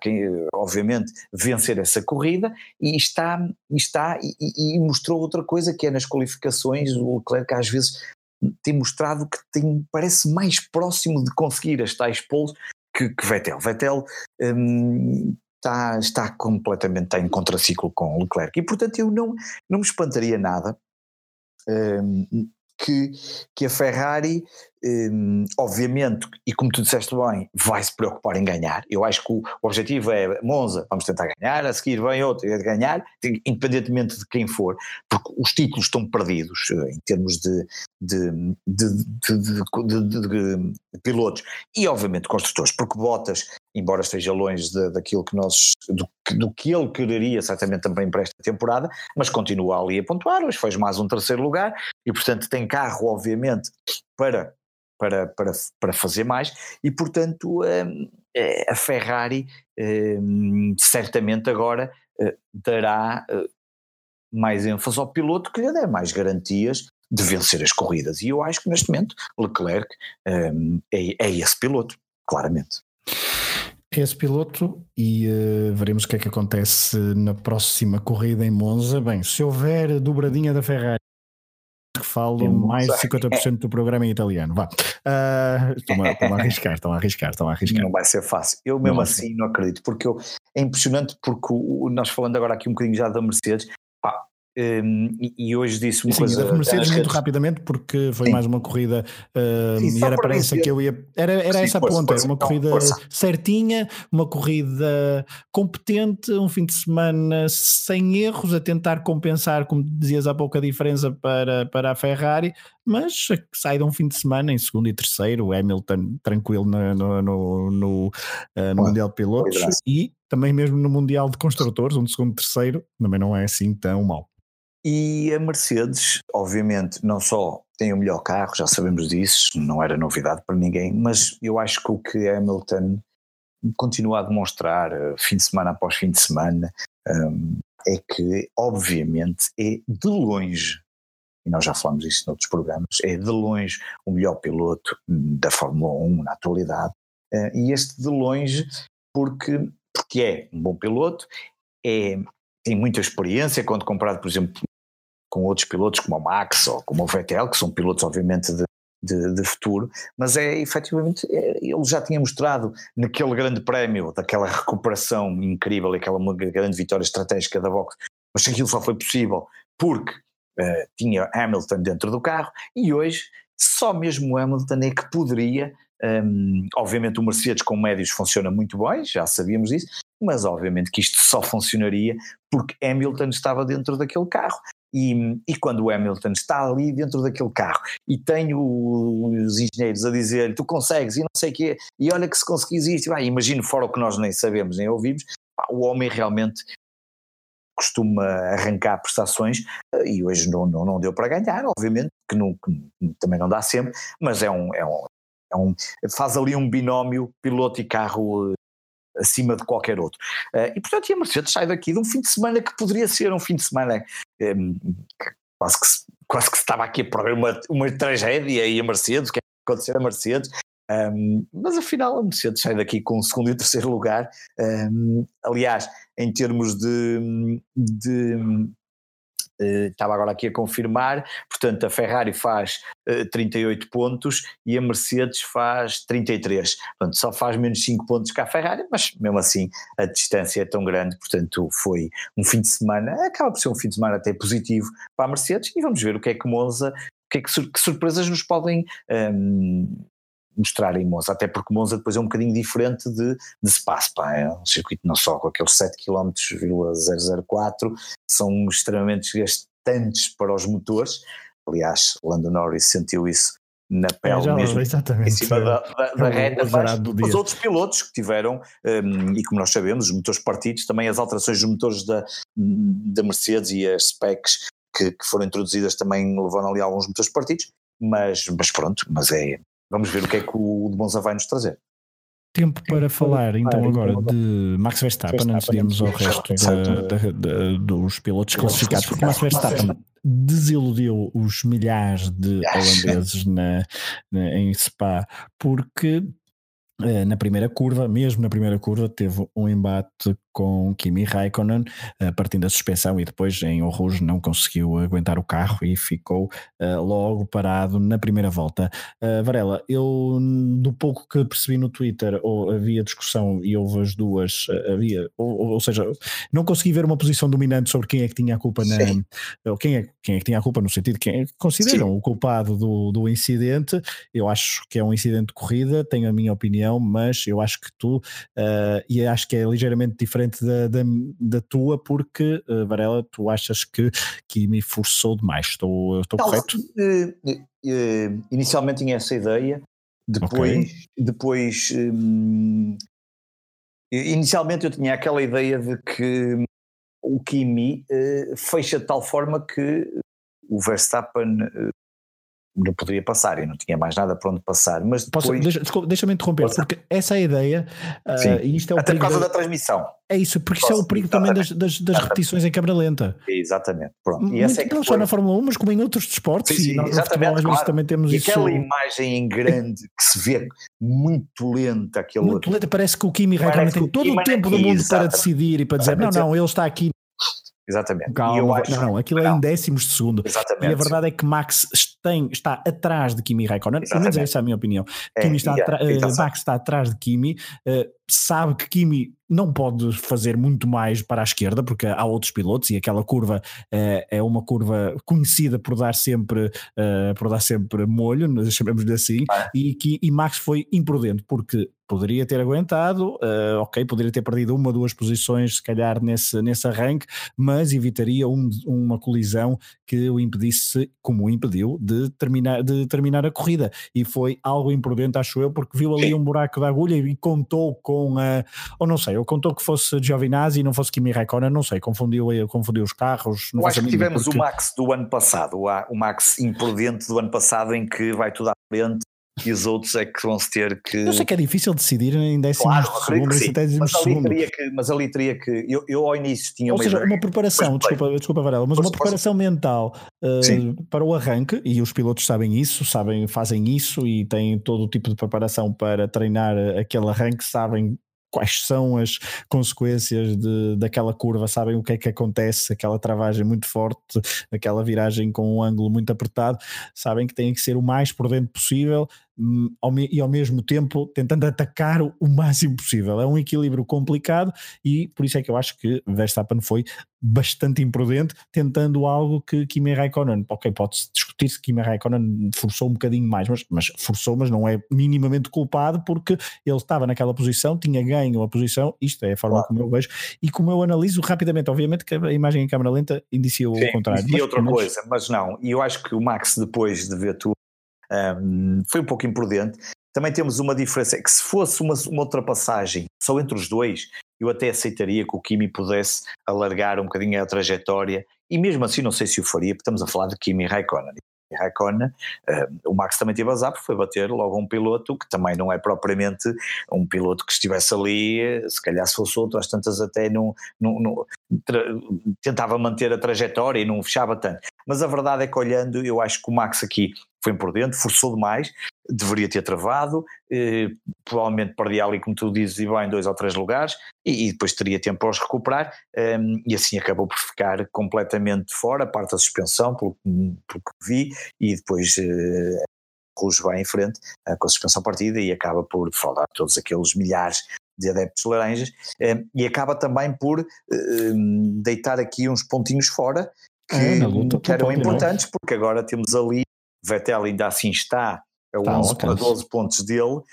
obviamente, vencer essa corrida e está, está e, e, mostrou outra coisa que é nas qualificações o Leclerc às vezes tem mostrado que tem, parece mais próximo de conseguir as tais poles que, que Vettel. Vettel hum, está, está completamente está em contraciclo com Leclerc e, portanto, eu não, não me espantaria nada hum, que, que a Ferrari, um, obviamente, e como tu disseste bem, vai se preocupar em ganhar. Eu acho que o, o objetivo é Monza, vamos tentar ganhar, a seguir vem outro, é ganhar, independentemente de quem for, porque os títulos estão perdidos eh, em termos de, de, de, de pilotos e, obviamente, construtores, porque Bottas embora esteja longe de, daquilo que nós, do, do, que ele quereria certamente também para esta temporada, mas continua ali a pontuar, hoje fez mais um terceiro lugar e portanto tem carro obviamente para, para, para, para fazer mais e portanto hum, é, a Ferrari hum, certamente agora hum, dará mais ênfase ao piloto que lhe der mais garantias de vencer as corridas. E eu acho que neste momento Leclerc é, é esse piloto, claramente esse piloto e uh, veremos o que é que acontece na próxima corrida em Monza. Bem, se houver dobradinha da Ferrari, que falo mais de 50% do programa em italiano. Vá. Uh, estão, a, estão a arriscar, estão a arriscar, estão a arriscar. Não vai ser fácil. Eu mesmo não assim não acredito, porque eu, é impressionante porque o, nós falando agora aqui um bocadinho já da Mercedes, um, e, hoje disse uma Sim, coisa. Da Mercedes muito redes... rapidamente, porque foi Sim. mais uma corrida uh, Sim, e era para essa que eu ia. Era, era essa a ponta, era uma então, corrida força. certinha, uma corrida competente, um fim de semana sem erros, a tentar compensar, como dizias há pouco, a diferença para, para a Ferrari, mas sai de um fim de semana em segundo e terceiro, o Hamilton tranquilo no, no, no, no, uh, no Mundial de Pilotos e também mesmo no Mundial de Construtores, um de segundo terceiro, também não é assim tão mal. E a Mercedes, obviamente, não só tem o melhor carro, já sabemos disso, não era novidade para ninguém, mas eu acho que o que Hamilton continua a demonstrar eh, fim de semana após fim de semana um, é que, obviamente, é de longe, e nós já falamos isso noutros programas, é de longe o melhor piloto da Fórmula 1 na atualidade, uh, e este de longe porque, porque é um bom piloto, é, tem muita experiência quando comparado, por exemplo, com outros pilotos como o Max ou como o Vettel, que são pilotos obviamente de, de, de futuro, mas é efetivamente, é, ele já tinha mostrado naquele grande prémio, daquela recuperação incrível, aquela grande vitória estratégica da Vox, mas aquilo só foi possível porque uh, tinha Hamilton dentro do carro e hoje só mesmo Hamilton é que poderia Um, obviamente o Mercedes com médios funciona muito bem, já sabíamos disso, mas obviamente que isto só funcionaria porque Hamilton estava dentro daquele carro. E, e, quando o Hamilton está ali dentro daquele carro e tem o, os engenheiros a dizer tu consegues e não sei o quê, e olha que se conseguis isto, imagino fora o que nós nem sabemos nem ouvimos, o homem realmente costuma arrancar prestações eh, e hoje não, não, não deu para ganhar, obviamente, que, não, que também não dá sempre, mas é um, é um, é um, faz ali um binómio piloto e carro eh, acima de qualquer outro. Uh, e portanto, a Mercedes sai daqui de um fim de semana que poderia ser um fim de semana quase, que se, quase que estava aqui a provar uma, uma tragédia e a Mercedes, o que é que acontecer a Mercedes. Um, mas afinal a Mercedes sai daqui com o segundo e terceiro lugar. Um, aliás, em termos de, de estava agora aqui a confirmar, portanto a Ferrari faz uh, 38 pontos e a Mercedes faz 33, portanto só faz menos 5 pontos que a Ferrari, mas mesmo assim a distância é tão grande, portanto foi um fim de semana, acaba por ser um fim de semana até positivo para a Mercedes e vamos ver o que é que Monza, que, é que, sur que surpresas nos podem um, mostrar em Monza, até porque Monza depois é um bocadinho diferente de, de Spa, Spa é um circuito não só com aqueles 7 km,004, são extremamente gastantes para os motores, aliás, Lando Norris sentiu isso na é, pele é, mesmo, exatamente, em cima da, da, da reta, mas os outros pilotos que tiveram, um, e como nós sabemos, os motores partidos, também as alterações dos motores da, da Mercedes e as specs que, que foram introduzidas também levaram ali alguns motores partidos, mas, mas pronto, mas é, Vamos ver o que é que o de Monza vai nos trazer. Tempo para falar então agora de Max Verstappen, antes de irmos ao resto da, da, da, dos pilotos classificados, porque Max Verstappen desiludiu os milhares de holandeses na, na, em Spa, porque eh, na primeira curva, mesmo na primeira curva, teve um embate com Kimi Raikkonen, uh, partindo da suspensão e depois em Rouge não conseguiu aguentar o carro e ficou uh, logo parado na primeira volta. Uh, Varela, eu do pouco que percebi no Twitter, ou havia discussão e houve as duas, havia, ou, ou, seja, não consegui ver uma posição dominante sobre quem é que tinha a culpa na, ou quem é, quem é que tinha a culpa no sentido de quem é que consideram Sim. o culpado do, do incidente. Eu acho que é um incidente de corrida, tenho a minha opinião, mas eu acho que tu, e acho que é ligeiramente diferente diferente da, da, da tua, porque, uh, Varela, tu achas que, que me forçou demais. Estou, estou correto? Uh, uh, inicialmente tinha essa ideia, depois, okay. depois um, inicialmente eu tinha aquela ideia de que o Kimi fecha de tal forma que o Verstappen não poderia passar, e não tinha mais nada para onde passar. Mas depois... Posso, deixa, deixa-me interromper, Posso? porque essa é a ideia, uh, e isto é o Até por causa da transmissão. É isso, porque Posso, isso é o perigo também das, das, das repetições em câmara lenta. Exatamente, pronto. E Muito, é não só na Fórmula 1, mas como em outros desportos, sim, sim, e nós exatamente, futebol, claro. também temos e isso. aquela imagem em grande que se vê muito lenta, aquele... Muito lenta, parece que o Kimi Raikkonen tem todo o tempo do mundo para decidir e para dizer, não, não, ele está aqui Exatamente. Calma, acho, não, aquilo não. é em décimos de segundo. Exatamente. E a verdade é que Max tem, está atrás de Kimi Raikkonen, pelo menos essa é a minha opinião. É, Kimi está uh, Max está atrás de Kimi, uh, sabe que Kimi não pode fazer muito mais para a esquerda, porque há outros pilotos e aquela curva uh, é uma curva conhecida por dar sempre, uh, por dar sempre molho, chamemos-lhe assim, ah. e, que, e Max foi imprudente, porque poderia ter aguentado, uh, ok, poderia ter perdido uma ou duas posições, se calhar, nesse, nesse arranque, mas evitaria um, uma colisão que o impedisse, como o impediu, de terminar, de terminar a corrida. E foi algo imprudente, acho eu, porque viu ali Sim. um buraco da agulha e contou com, uh, ou não sei, ou contou que fosse Giovinazzi e não fosse Kimi Raikkonen, não sei, confundiu, confundiu os carros. eu acho que tivemos porque... o Max do ano passado, o Max imprudente do ano passado, em que vai tudo à frente e os outros é que vão se ter que. Eu sei que é difícil decidir em décimos claro, de segundo, sim, mas, ali teria que, mas ali teria que. Eu, eu ao início tinha Ou uma seja, uma preparação, desculpa, desculpa Varela, mas uma preparação mental uh, para o arranque, e os pilotos sabem isso, sabem, fazem isso e têm todo o tipo de preparação para treinar aquele arranque, sabem quais são as consequências de, daquela curva, sabem o que é que acontece, aquela travagem muito forte, aquela viragem com um ângulo muito apertado, sabem que têm que ser o mais por dentro possível, e ao mesmo tempo tentando atacar o máximo possível. É um equilíbrio complicado e por isso é que eu acho que Verstappen foi bastante imprudente, tentando algo que Kimi Raikkonen, ok, pode-se discutir se Kimi Raikkonen forçou um bocadinho mais, mas, mas forçou, mas não é minimamente culpado porque ele estava naquela posição, tinha ganho a posição, isto é a forma claro. como eu vejo e como eu analiso rapidamente, obviamente que a imagem em câmera lenta indicia o Sim, contrário. E outra mas, coisa, mas não, e eu acho que o Max depois de ver tudo um, foi um pouco imprudente, também temos uma diferença, é que se fosse uma, uma ultrapassagem só entre os dois, eu até aceitaria que o Kimi pudesse alargar um bocadinho a trajetória, e mesmo assim não sei se o faria, porque estamos a falar de Kimi Raikkonen. Raikkonen, uh, o Max também teve azar porque foi bater logo um piloto que também não é propriamente um piloto que estivesse ali, se calhar se fosse outro, às tantas até não, não, não tentava manter a trajetória e não fechava tanto. Mas a verdade é que olhando, eu acho que o Max aqui foi imprudente, forçou demais, deveria ter travado, eh, provavelmente perdia ali, como tu dizes, e bem, dois ou três lugares, e, e depois teria tempo para os recuperar, ehm, e assim acabou por ficar completamente fora, parte da suspensão, pelo, pelo que vi, e depois eh, Rouge vai em frente eh, com a suspensão partida e acaba por falar todos aqueles milhares de adeptos laranjas, eh, e acaba também por eh, deitar aqui uns pontinhos fora, que, é, que eram importantes, porque agora temos ali Vettel ainda assim está a 11 tá, a 12 pontos dele uh,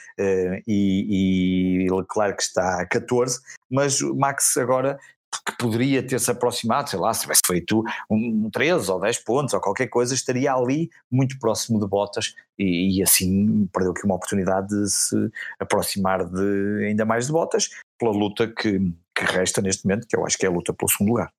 e, e Leclerc está a 14, mas o Max agora que poderia ter-se aproximado, sei lá, se tivesse feito um 13 ou 10 pontos ou qualquer coisa, estaria ali muito próximo de Bottas e, e, assim perdeu aqui uma oportunidade de se aproximar de ainda mais de Bottas pela luta que, que resta neste momento, que eu acho que é a luta pelo segundo lugar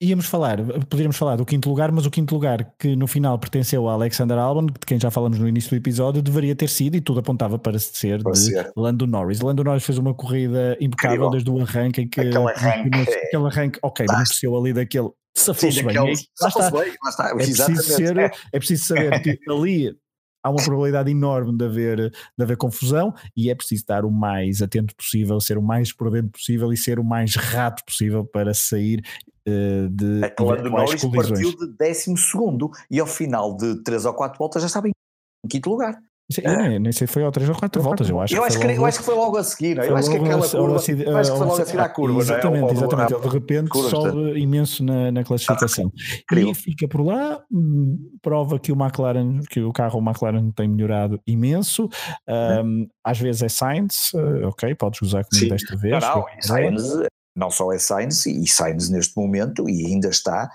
íamos falar, poderíamos falar do quinto lugar, mas o quinto lugar que no final pertenceu a Alexander Albon, de quem já falamos no início do episódio, deveria ter sido, e tudo apontava para ser, de ser. Lando Norris. Lando Norris fez uma corrida impecável Incrível. desde o arranque em que aquele arranque, é... aquele arranque ok, beneficiou ali daquele safou-se bem. Daquele, lá, está. bem lá está. É preciso, ser, é. é preciso saber que ali há uma probabilidade enorme de haver, de haver confusão e é preciso estar o mais atento possível, ser o mais prudente possível e ser o mais rato possível para sair uh, de a Lando Norris partiu de décimo segundo e ao final de três ou quatro voltas já estava em quinto lugar. Eu nem, nem sei se foi ao 3 ou 4 voltas, eu acho. Eu, acho que, logo, eu acho que foi logo a seguir, eu acho que aquela curva. Acho que foi logo a seguir à curva, Exatamente, não é? exatamente. Ele de repente sobe imenso na, na classificação. Ah, e fica por lá, hum, prova que o McLaren, que o carro McLaren tem melhorado imenso. Um, às vezes é Sainz, eh, ok, podes usar comigo desta vez. Não, não, Sainz, não só é Sainz, e Sainz neste momento, e ainda está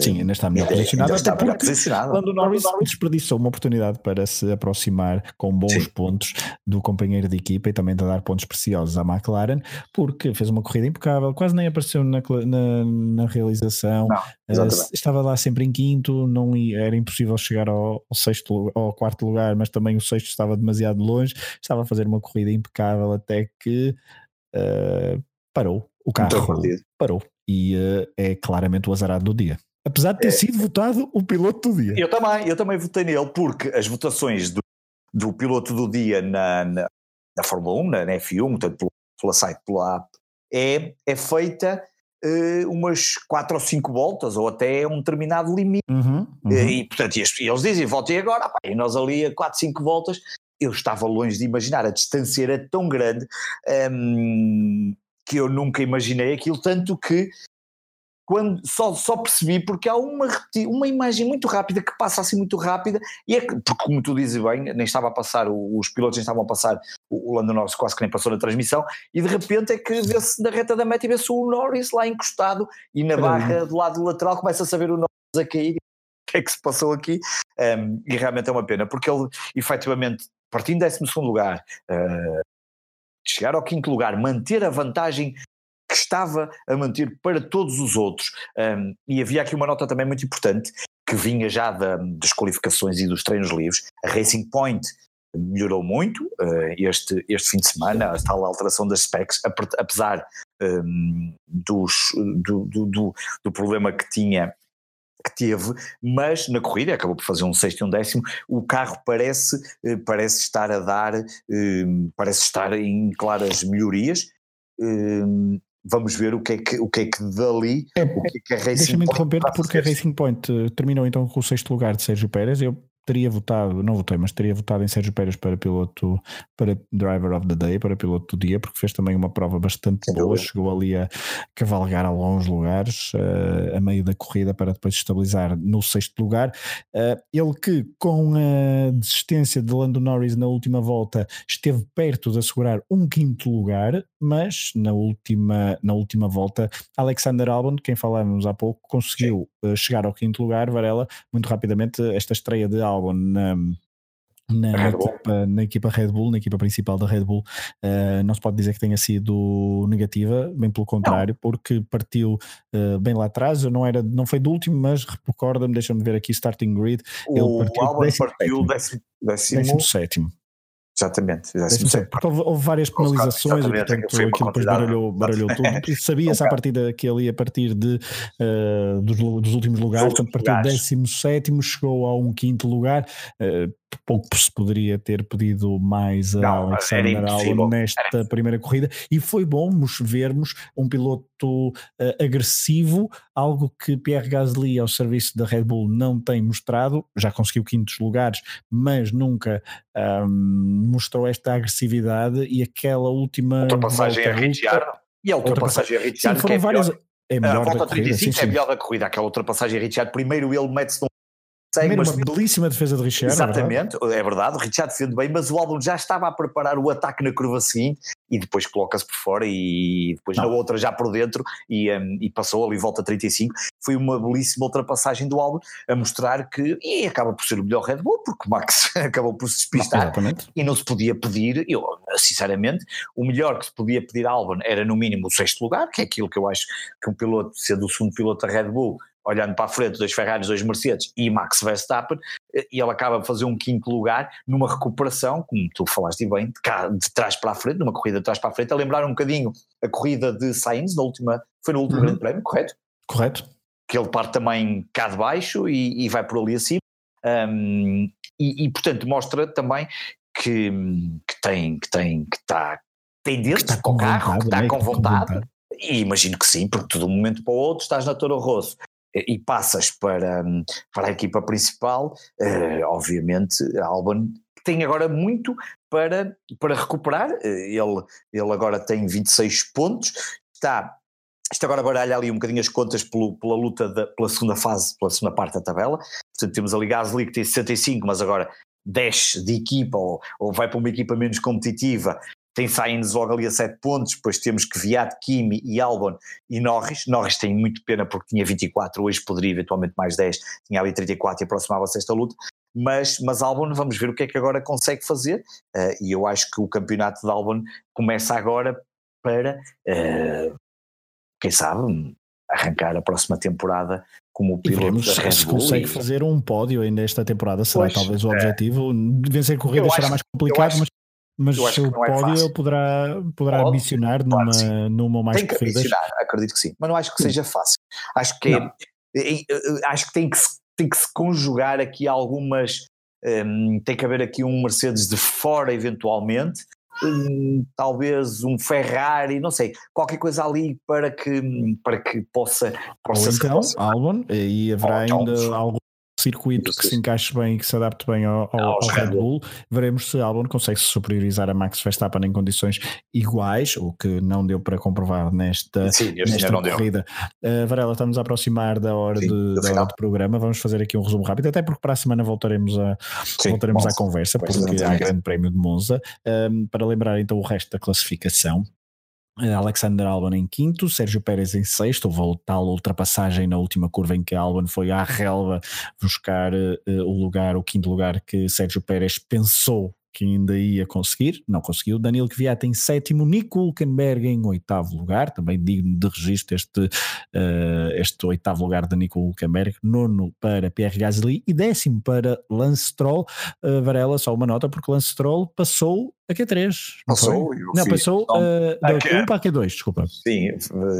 Sim, ainda está melhor posicionado, até porque posicionado. quando o Norris desperdiçou uma oportunidade para se aproximar com bons Sim. pontos do companheiro de equipa e também de dar pontos preciosos à McLaren, porque fez uma corrida impecável, quase nem apareceu na, na, na realização, não, uh, estava lá sempre em quinto, não era impossível chegar ao, ao, sexto ao quarto lugar, mas também o sexto estava demasiado longe, estava a fazer uma corrida impecável até que uh, parou o carro parou e uh, é claramente o azarado do dia. Apesar de ter é, sido votado o piloto do dia. Eu também, eu também votei nele, porque as votações do, do piloto do dia na, na, na Fórmula 1, na, na F1, portanto, pela, pela site, pela app, é, é feita uh, umas 4 ou 5 voltas, ou até um determinado limite. Uhum, uhum. E, portanto, e eles dizem, votem agora, pá, e nós ali a 4, 5 voltas, eu estava longe de imaginar, a distância era tão grande um, que eu nunca imaginei aquilo, tanto que quando só, só percebi porque há uma, uma imagem muito rápida que passa assim muito rápida e é que, porque como tu dizes bem, nem estava a passar, os pilotos nem estavam a passar, o Lando Norris quase que nem passou na transmissão e de repente é que vê-se na reta da meta e vê-se o Norris lá encostado e na barra do lado lateral começa a saber o Norris a cair. O que é que se passou aqui? Um, e realmente é uma pena porque ele efetivamente partindo em 12 lugar uh, chegar ao quinto lugar, manter a vantagem que estava a manter para todos os outros. Um, e havia aqui uma nota também muito importante, que vinha já da, das qualificações e dos treinos livres. A Racing Point melhorou muito uh, este, este fim de semana, a tal alteração das specs, apesar um, dos, do, do, do, do problema que tinha que teve, mas na corrida acabou por fazer um sexto e um décimo, o carro parece, eh, parece estar a dar, eh, parece estar em claras melhorias, vamos ver o que é que, o que, é que dali, é, o que é que a Racing Deixa-me interromper porque a Racing Point terminou então com o sexto lugar de Sérgio Pérez. Eu teria votado, não votei, mas teria votado em Sérgio Pérez para piloto, para Driver of the Day, para piloto do dia, porque fez também uma prova bastante boa, chegou ali a cavalgar a alguns lugares, uh, a meio da corrida, para depois estabilizar no sexto lugar. Uh, ele que, com a desistência de Lando Norris na última volta, esteve perto de assegurar um quinto lugar, mas na última, na última volta, Alexander Albon, quem falamos há pouco, conseguiu uh, chegar ao quinto lugar, Varela, muito rapidamente, esta estreia de Albon na, na, na, equipa, na, equipa, Red Bull, na equipa principal da Red Bull, uh, não se pode dizer que tenha sido negativa, bem pelo contrário, porque partiu uh, bem lá atrás, não, era, não foi do último, mas recorda-me, deixa-me ver aqui, starting grid, o ele partiu, décimo, partiu décimo, décimo, décimo sétimo. Exatamente, exatamente. Porque houve, houve várias penalizações e portanto aquilo depois baralhou, baralhou tudo. Sabia-se à partida que ele ia partir de, uh, dos, dos, últimos lugares, portanto partiu do 17, chegou a um quinto lugar. Uh, pouco se poderia ter pedido mais a não, Alexander Albon nesta era. primeira corrida. E foi bom vermos um piloto uh, agressivo, algo que Pierre Gasly ao serviço da Red Bull não tem mostrado, já conseguiu quintos lugares, mas nunca um, mostrou esta agressividade e aquela última ultrapassagem a Ricciardo. E a ultrapassagem a Ricciardo foram é várias é melhor a volta 35 corrida, sim, é melhor da corrida, aquela ultrapassagem a Ricciardo, primeiro ele mete-se num Mas... uma belíssima defesa de Richard. É Exatamente, é verdade. o Richard defende bem, mas o álbum já estava a preparar o ataque na curva seguinte e depois coloca-se por fora e depois não. na outra já por dentro e, um, e passou ali volta 35. Foi uma belíssima ultrapassagem do álbum a mostrar que, e acaba por ser o melhor Red Bull, porque o Max acabou por se despistar não, e não se podia pedir, eu sinceramente, o melhor que se podia pedir a Albon era no mínimo o sexto lugar, que é aquilo que eu acho que um piloto, sendo o segundo piloto da Red Bull, olhando para a frente, dois Ferraris, dois Mercedes e Max Verstappen, e ele acaba a fazer um quinto lugar numa recuperação, como tu falaste bem, de, cá, de trás para a frente, numa corrida de trás para a frente, a lembrar um bocadinho a corrida de Sainz, na última, foi no último uhum. grande prémio, correto? Correto. Que ele parte também cá de baixo e, e vai por ali acima, um, e, e, portanto mostra também que, que tem, que tem, que está, tem dentro, está com o carro, que está né? com vontade, com vontade. E imagino que sim, porque de um momento para o outro estás na Toro Rosso e passas para, para a equipa principal, uh, obviamente Albon tem agora muito para, para recuperar, eh, ele, ele agora tem 26 pontos, está isto agora baralha ali um bocadinho as contas pelo, pela luta da, pela segunda fase, pela segunda parte da tabela. Portanto, temos ali Gasly que tem 65, mas agora desce de equipa ou, ou vai para uma equipa menos competitiva tem Sainz logo ali a 7 pontos, depois temos que Viat, Kimi e Albon e Norris. Norris tem muito pena porque tinha 24, hoje poderia eventualmente mais 10, tinha ali 34 e aproximava-se esta luta. Mas, mas Albon, vamos ver o que é que agora consegue fazer. Uh, e eu acho que o campeonato de Albon começa agora para, uh, quem sabe, arrancar a próxima temporada como piloto da Red se consegue e... fazer um pódio ainda esta temporada, será pois, talvez o é. objetivo. Vencer corridas será mais complicado, mas mas o seu é pódio poderá, poderá Pode, ambicionar numa, claro numa mais tem que ambicionar, acredito que sim, mas não acho que seja fácil. Acho que, é, é, é, acho que tem que, se, tem que se conjugar aqui algumas. Um, tem que haver aqui um Mercedes de fora, eventualmente, um, talvez um Ferrari, não sei, qualquer coisa ali para que, para que possa. possa Ou então, Albon, e haverá ainda algo circuito que se encaixe bem e que se adapte bem ao, ao, ao Red Bull, veremos se Albon consegue se superiorizar a Max Verstappen em condições iguais, o que não deu para comprovar nesta, Sim, nesta corrida. Uh, Varela, estamos a aproximar da hora, Sim, de, da hora do programa, vamos fazer aqui um resumo rápido, até porque para a semana voltaremos, a, Sim, voltaremos à conversa, porque há grande prémio de Monza. Um, para lembrar então o resto da classificação, Alexander Albon em quinto, Sérgio Pérez em sexto, houve tal ultrapassagem na última curva em que Albon foi à relva buscar uh, o lugar, o quinto lugar que Sérgio Pérez pensou que ainda ia conseguir, não conseguiu. Danilo Kvyat em sétimo, Nico Hulkenberg em oitavo lugar, também digno de registro este, uh, este oitavo lugar de Nico Hulkenberg, nono para Pierre Gasly e décimo para Lance Stroll. Uh, Varela, só uma nota, porque Lance Stroll passou a Q3. Passou? Não, passou uh, da Q1 para a Q2, desculpa. Sim,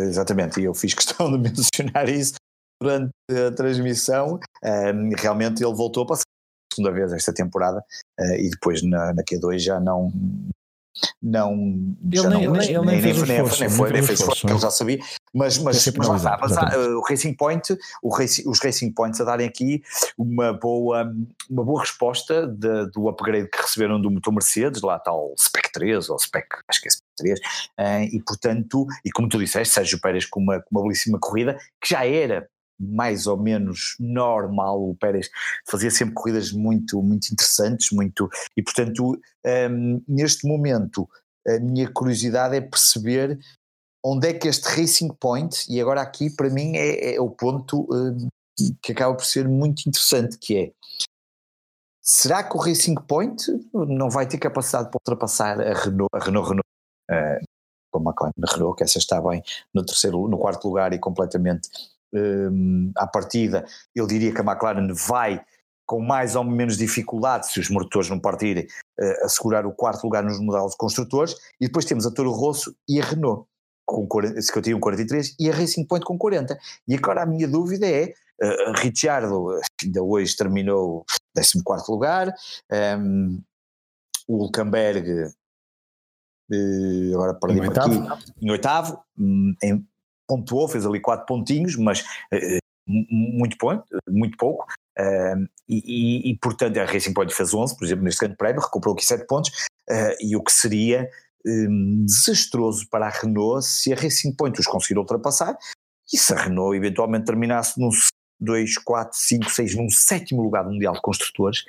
exatamente, e eu fiz questão de mencionar isso durante a transmissão. Um, realmente ele voltou a passar segunda vez esta temporada uh, e depois na, na Q2 já não, não ele já nem, não, nem, ele nem, nem, fez nem, esforço, nem foi, nem fez esforço, ele já sabia, mas, mas, mas, lá está, mas há, o Racing Point, o Racing, os Racing Points a darem aqui uma boa, uma boa resposta de, do upgrade que receberam do motor Mercedes, lá está o Spec 3 ou Spec, acho que é Spec 3, eh, e portanto, e como tu disseste, Sérgio Pérez com uma, com uma belíssima corrida, que já era mais ou menos normal. O Pérez fazia sempre corridas muito, muito interessantes, muito e portanto um, neste momento a minha curiosidade é perceber onde é que este Racing Point e agora aqui para mim é, é o ponto um, que acaba por ser muito interessante que é será que o Racing Point não vai ter capacidade para ultrapassar a Renault, a Renault, Renault uh, como a McLaren Renault, que essa está bem no terceiro, no quarto lugar e completamente um, à partida, eu diria que a McLaren vai com mais ou menos dificuldade, se os motores não partirem, uh, assegurar o quarto lugar nos modelos de construtores, e depois temos a Toro Rosso e a Renault, com 40, que eu tinha um 43, e a Racing Point com 40. E agora a minha dúvida é, uh, Ricciardo ainda hoje terminou 14 lugar, um, o Hulkenberg uh, agora perdi em oitavo, aqui, em oitavo, um, em, pontuou, fez ali quatro pontinhos, mas uh, muito, pouco, muito pouco. Uh, e, e, portanto, a Racing Point fez 11, por exemplo, neste grande prémio, recuperou aqui 7 pontos, uh, e o que seria um, desastroso para a Renault se a Racing Point os conseguir ultrapassar, e se a Renault eventualmente terminasse num 2, 4, 5, 6, num sétimo lugar mundial de construtores,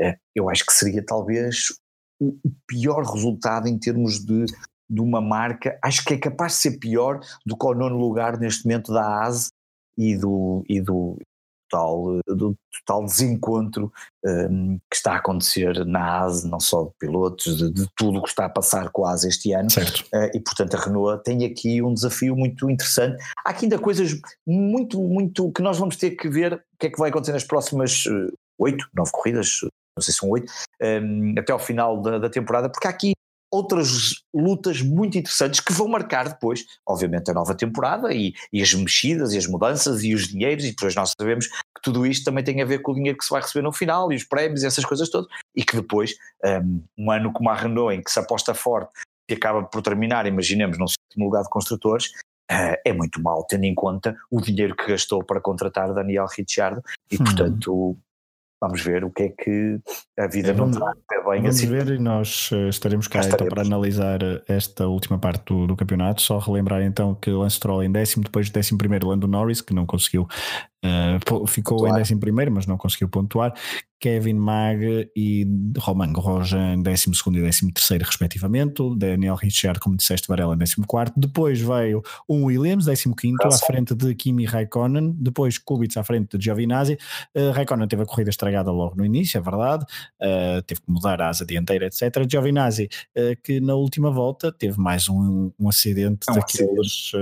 uh, eu acho que seria talvez o pior resultado em termos de de uma marca, acho que é capaz de ser pior do que o nono lugar neste momento da ASE e do, e do, total, do total desencontro um, que está a acontecer na ASE, não só de pilotos, de, de tudo o que está a passar com a ASE este ano. Uh, e portanto a Renault tem aqui um desafio muito interessante. Há aqui ainda coisas muito, muito que nós vamos ter que ver o que é que vai acontecer nas próximas eh, oito, uh, nove corridas, não sei se são oito, um, até ao final da, da temporada, porque há aqui outras lutas muito interessantes que vão marcar depois, obviamente, a nova temporada e, e, as mexidas e as mudanças e os dinheiros, e depois nós sabemos que tudo isto também tem a ver com o dinheiro que se vai receber no final e os prémios e essas coisas todas, e que depois, um, um ano como a Renault, em que se aposta forte e acaba por terminar, imaginemos, num sétimo lugar de construtores, uh, é muito mal, tendo em conta o dinheiro que gastou para contratar Daniel Ricciardo, e hum. Vamos ver o que é que a vida é, vamos, não está bem vamos assim. ver e nós uh, estaremos cá, cá então para analisar eh, esta última parte do, do, campeonato. Só relembrar então que Lance Stroll em décimo, depois de décimo primeiro Lando Norris, que não conseguiu Uh, ficou claro. em décimo primeiro, mas não conseguiu pontuar. Kevin Mag e Roman Grosjean em décimo segundo e décimo terceiro respectivamente. Daniel Richard, como disseste, Varela em décimo quarto. Depois veio um Williams, décimo quinto, à frente de Kimi Raikkonen. Depois Kubica à frente de Giovinazzi. Uh, Raikkonen teve a corrida estragada logo no início, é verdade. Uh, teve que mudar a asa dianteira, etc. Giovinazzi, que na última volta teve mais um, um acidente é um daqueles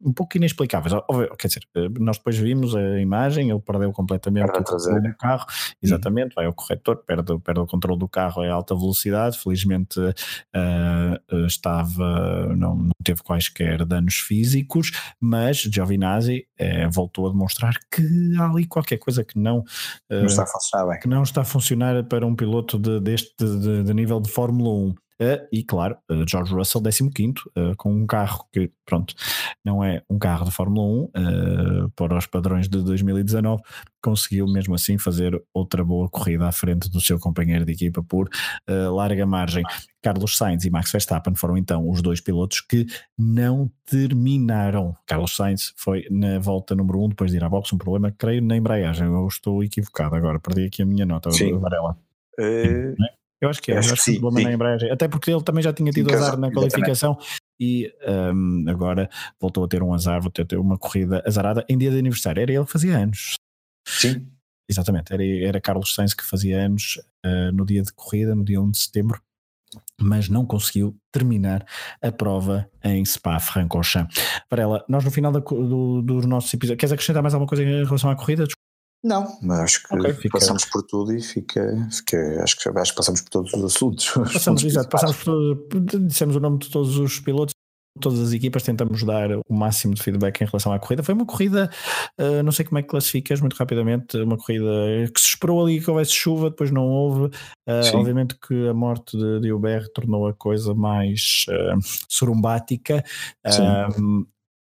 um pouco inexplicáveis. Quer dizer, nós depois vimos a imagem, ele perdeu completamente o controle do carro, exatamente, vai ao corretor, perde, perde o controle do carro a alta velocidade, felizmente uh, estava, não, não, teve quaisquer danos físicos, mas Giovinazzi uh, voltou a demonstrar que há ali qualquer coisa que não, uh, não está a funcionar bem. que não está a funcionar para um piloto de, deste de, de nível de Fórmula 1. Uh, e claro, uh, George Russell 15 uh, com um carro que, pronto, não é um carro de Fórmula 1 para os padrões de 2019, conseguiu mesmo assim fazer outra boa corrida à frente do seu companheiro de equipa por larga margem. Carlos Sainz e Max Verstappen foram então os dois pilotos que não terminaram. Carlos Sainz foi na volta número 1, um, depois de ir à boxe, um problema, creio, na embreagem. Eu estou equivocado agora, perdi aqui a minha nota, Sim. Varela. Uh, eu acho que é, acho, acho que sim, na embreagem. Até porque ele também já tinha tido sim, azar na qualificação e um, agora voltou a ter um azar, voltou a ter uma corrida azarada em dia de aniversário. Era ele que fazia anos. Sim. Exatamente, era, era Carlos Sainz que fazia anos uh, no dia de corrida, no dia 1 de setembro, mas não conseguiu terminar a prova em Spa-Francorchamps. Varela, nós no final da, do, dos nossos episódios, queres acrescentar mais alguma coisa em relação à corrida? Não, mas acho que okay, fica... passamos por tudo e fica, fica acho, que, acho que passamos por todos os assuntos. Passamos, exato, passamos por, dissemos o nome de todos os pilotos todas as equipas tentamos dar o máximo de feedback em relação à corrida. Foi uma corrida, uh, não sei como é que classificas muito rapidamente, uma corrida que se esperou ali que houvesse chuva, depois não houve. Uh, obviamente que a morte de, de Uber tornou a coisa mais uh, sorumbática.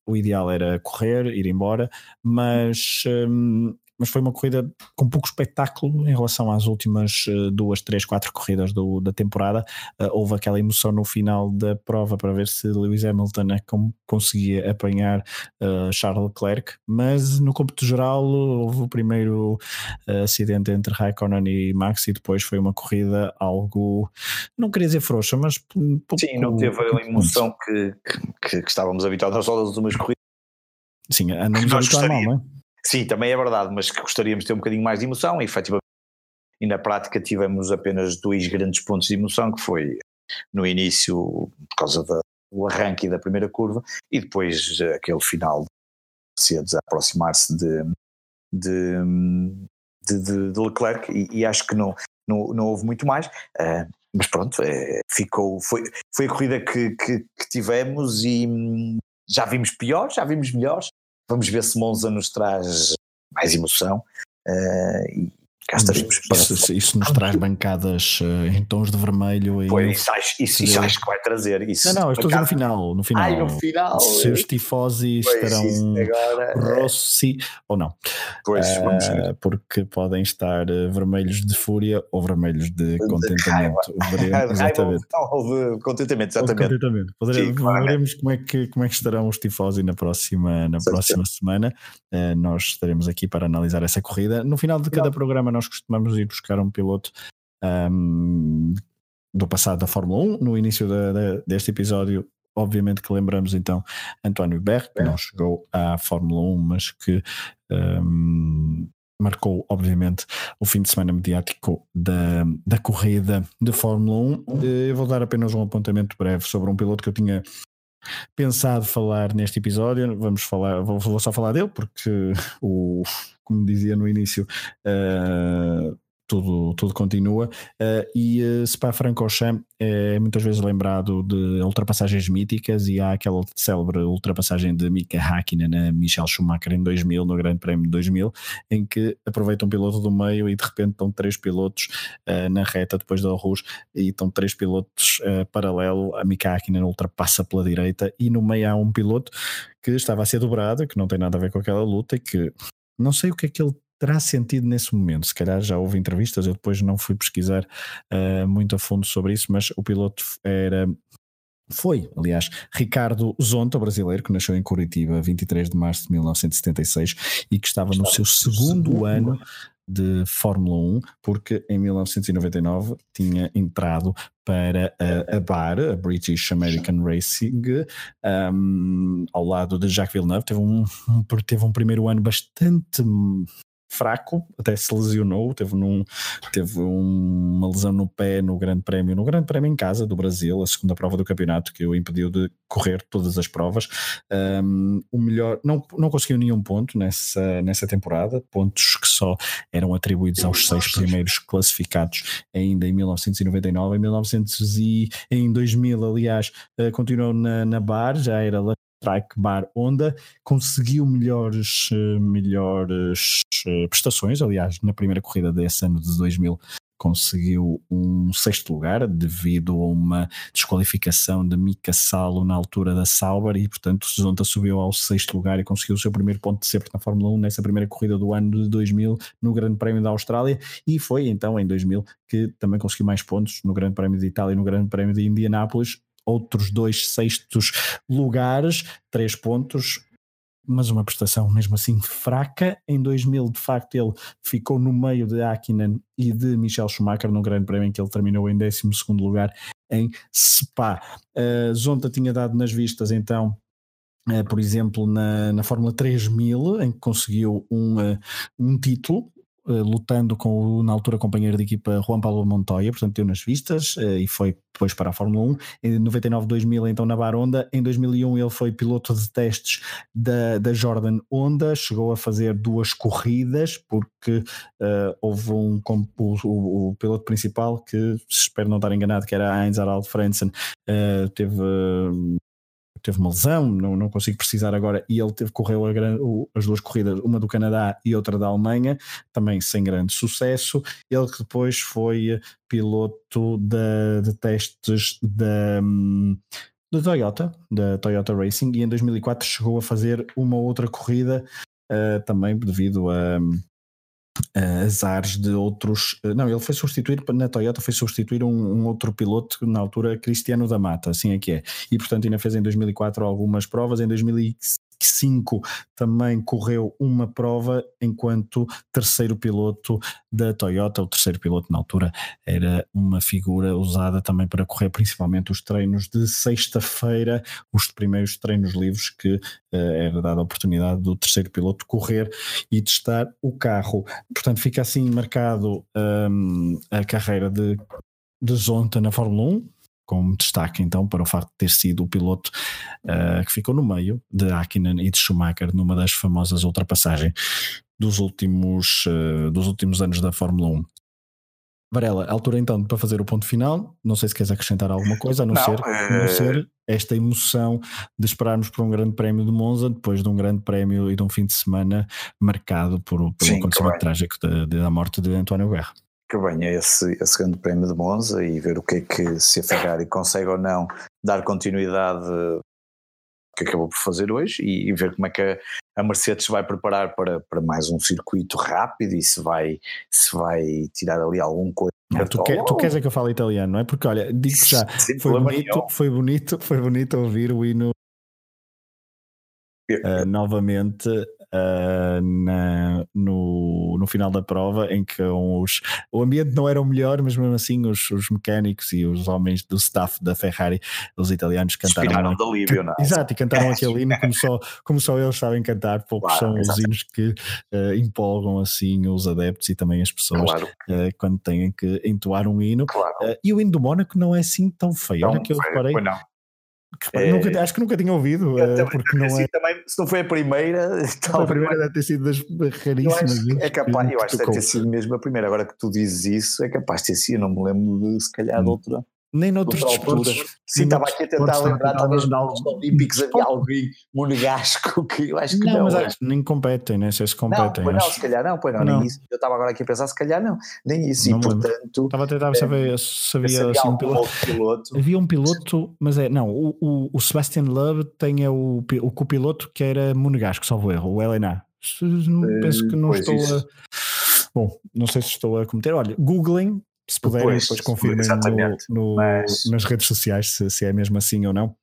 o ideal era correr, ir embora, mas um, mas foi uma corrida com pouco espetáculo em relação às últimas uh, duas, três, quatro corridas do, da temporada. Uh, houve aquela emoção no final da prova para ver se Lewis Hamilton é conseguia apanhar uh, Charles Leclerc, mas no cômputo geral houve o primeiro acidente entre Raikkonen e Max e depois foi uma corrida algo, não queria dizer frouxa, mas pouco, Sim, não teve a emoção que, que, que, estávamos habituados às últimas corridas. Sim, andamos habituados mal, não é? Sim, também é verdade, mas que gostaríamos de ter um bocadinho mais de emoção e efetivamente e na prática tivemos apenas dois grandes pontos de emoção, que foi no início por causa do arranque da primeira curva e depois aquele final de a aproximar-se de, de, de, de, de Leclerc e, e, acho que não, não, não houve muito mais, uh, mas pronto, é, ficou, foi, foi a corrida que, que, que tivemos e hum, já vimos piores, já vimos melhores, Vamos ver se Monza nos traz mais emoção uh, e cá estaremos. Isso, isso, nos traz bancadas uh, em tons de vermelho. Pois, isso, acho, isso, isso acho que vai trazer. Isso, não, não, estou bancada... no final. No final, Ai, no final se os tifosi estarão agora, é. Rossi ou não. Pois, uh, vamos ver. Porque podem estar vermelhos de fúria ou vermelhos de, de contentamento. Veremos, exatamente. Ou de contentamento, exatamente. De contentamento. Poderemos, Sim, claro. Veremos como é, que, como é que estarão os tifosi na próxima, na próxima semana. Uh, nós estaremos aqui para analisar essa corrida. No final de cada não. programa nós costumamos ir buscar um piloto um, do passado da Fórmula 1. No início da, da, deste episódio, obviamente que lembramos então António Berg, que não chegou à Fórmula 1, mas que um, marcou, obviamente, o fim de semana mediático da, da corrida de Fórmula 1. Eu vou dar apenas um apontamento breve sobre um piloto que eu tinha pensado falar neste episódio. Vamos falar, vou, vou só falar dele, porque o, como dizia no início, uh, tudo, tudo continua. Uh, e uh, Spa-Francorchamps é muitas vezes lembrado de ultrapassagens míticas e há aquela célebre ultrapassagem de Mika Hakkinen a Michel Schumacher em 2000, no Grande Prémio de 2000, em que aproveita um piloto do meio e de repente estão três pilotos uh, na reta depois da Rouge e estão três pilotos uh, paralelo, a Mika Hakkinen ultrapassa pela direita e no meio há um piloto que estava a ser dobrado, que não tem nada a ver com aquela luta e que não sei o que é que ele terá sentido nesse momento. Se calhar já houve entrevistas, eu depois não fui pesquisar uh, muito a fundo sobre isso, mas o piloto era foi, aliás, Ricardo Zonta, brasileiro, que nasceu em Curitiba 23 de março de 1976 e que estava no seu segundo ano de Fórmula 1, porque em 1999 tinha entrado para a, a BAR, a British American Racing, um, ao lado de Jacques Villeneuve. Teve um, um, teve um primeiro ano bastante fraco, até se lesionou, teve, num, teve um, uma lesão no pé no Grande Prémio, no Grande Prémio em casa do Brasil, a segunda prova do campeonato, que o impediu de correr todas as provas. Um, o melhor, não, não conseguiu nenhum ponto nessa, nessa temporada, pontos que só eram atribuídos aos seis primeiros classificados ainda em 1999, em 1900 e em 2000, aliás, uh, continuou na, na bar, já era Strike Bar Honda conseguiu melhores, eh, melhores eh, prestações. Aliás, na primeira corrida desse ano de 2000 conseguiu um sexto lugar devido a uma desqualificação de Mika Salo na altura da Sauber e portanto Zonta subiu ao sexto lugar e conseguiu o seu primeiro ponto de sempre na Fórmula 1 nessa primeira corrida do ano de 2000 no Grande Prémio da Austrália e foi então em 2000 que também conseguiu mais pontos no Grande Prémio de Itália e no Grande Prémio de Indianápolis outros dois sextos lugares, três pontos, mas uma prestação mesmo assim fraca. Em 2000, de facto, ele ficou no meio de Hakkinen e de Michel Schumacher no Grande Prémio em que ele terminou em 12 lugar em Spa. Uh, Zonta tinha dado nas vistas então. Uh, por exemplo, na, na Fórmula 3000, em que conseguiu um, uh, um título, lutando com o, na altura, companheiro de equipa Juan Pablo Montoya, portanto, deu nas vistas uh, e foi depois para a Fórmula 1. Em 99, 2000, então na Bar Honda. Em 2001, ele foi piloto de testes da, da Jordan Honda, chegou a fazer duas corridas, porque uh, houve um. O, o, o, piloto principal, que espero não estar enganado, que era Heinz Harald Frentzen, teve teve uma lesão, não, não consigo precisar agora, e ele teve, correu as duas corridas, uma do Canadá e outra da Alemanha, também sem grande sucesso. Ele que depois foi piloto de, de testes da. da Toyota, da Toyota Racing, e em 2004 chegou a fazer uma outra corrida uh, também devido a, uh, azares de outros. Uh, não, ele foi substituir na Toyota, foi substituir um, um, outro piloto na altura, Cristiano da Mata, assim é que é. E portanto ainda fez em 2004 algumas provas, em 2005 5 também correu uma prova enquanto terceiro piloto da Toyota. O terceiro piloto na altura era uma figura usada também para correr principalmente os treinos de sexta-feira, os primeiros treinos livres que uh, era dada a oportunidade do terceiro piloto correr e testar o carro. Portanto, fica assim marcado um, a carreira de de Zonta na Fórmula 1, como destaque então para o facto de ter sido o piloto uh, que ficou no meio de Hakkinen e de Schumacher numa das famosas ultrapassagens dos últimos, uh, dos últimos anos da Fórmula 1. Varela, altura então para fazer o ponto final. Não sei se queres acrescentar alguma coisa, a não, não ser, é... a não ser esta emoção de esperarmos por um grande prémio de Monza, depois de um grande prémio e de um fim de semana marcado por, pelo Sim, acontecimento trágico da, da morte de António Guerra que venha esse, esse grande prémio de Monza e ver o que é que se a Ferrari consegue ou não dar continuidade que acabou por fazer hoje e, e ver como é que a, Mercedes vai preparar para, para mais um circuito rápido e se vai, se vai tirar ali algum coisa. Não, tu, tu queres é que eu fale italiano, não é? Porque olha, digo já, foi bonito, foi bonito, foi bonito ouvir o hino uh, novamente uh, na, no, no final da prova, em que os, o ambiente não era o melhor, mas mesmo assim os, os mecânicos e os homens do staff da Ferrari, os italianos, cantaram. Inspiraram da Líbia, não é? Exato, e cantaram aquele hino como só, como só eles sabem cantar, poucos claro, são exatamente. os hinos que uh, empolgam assim os adeptos e também as pessoas claro. uh, quando têm que entoar um hino. Claro. e o hino do Mónaco não é assim tão feio, não, olha que eu reparei. Não é, nunca, acho que nunca tinha ouvido, uh, porque não é. Também, se não foi a primeira, a primeira deve ter sido das raríssimas. é capaz, eu acho que deve ter sido mesmo a primeira. Agora que tu dizes isso, é capaz de ter sido. Eu não me lembro de se calhar de hum. outra. Nem noutros desportos. Sim, estava aqui a tentar lembrar, talvez nos Olímpicos havia alguém monegasco que eu acho que não. não mas acho que nem competem, sei se competem. Não, pois não, se calhar não, pois não, nem isso. Eu estava agora aqui a pensar, se calhar não, nem isso. E portanto. Estava a tentar saber se havia assim, um piloto. Havia um piloto, mas é, não, o, o, Sebastian Loeb tem é o, o copiloto que era monegasco, salvo erro, o Helena. Penso que não estou isso. a. Bom, não sei se estou a cometer. Olha, googlem se puderem, depois, depois confirmem no, no, Mas... nas redes sociais se, se, é mesmo assim ou não.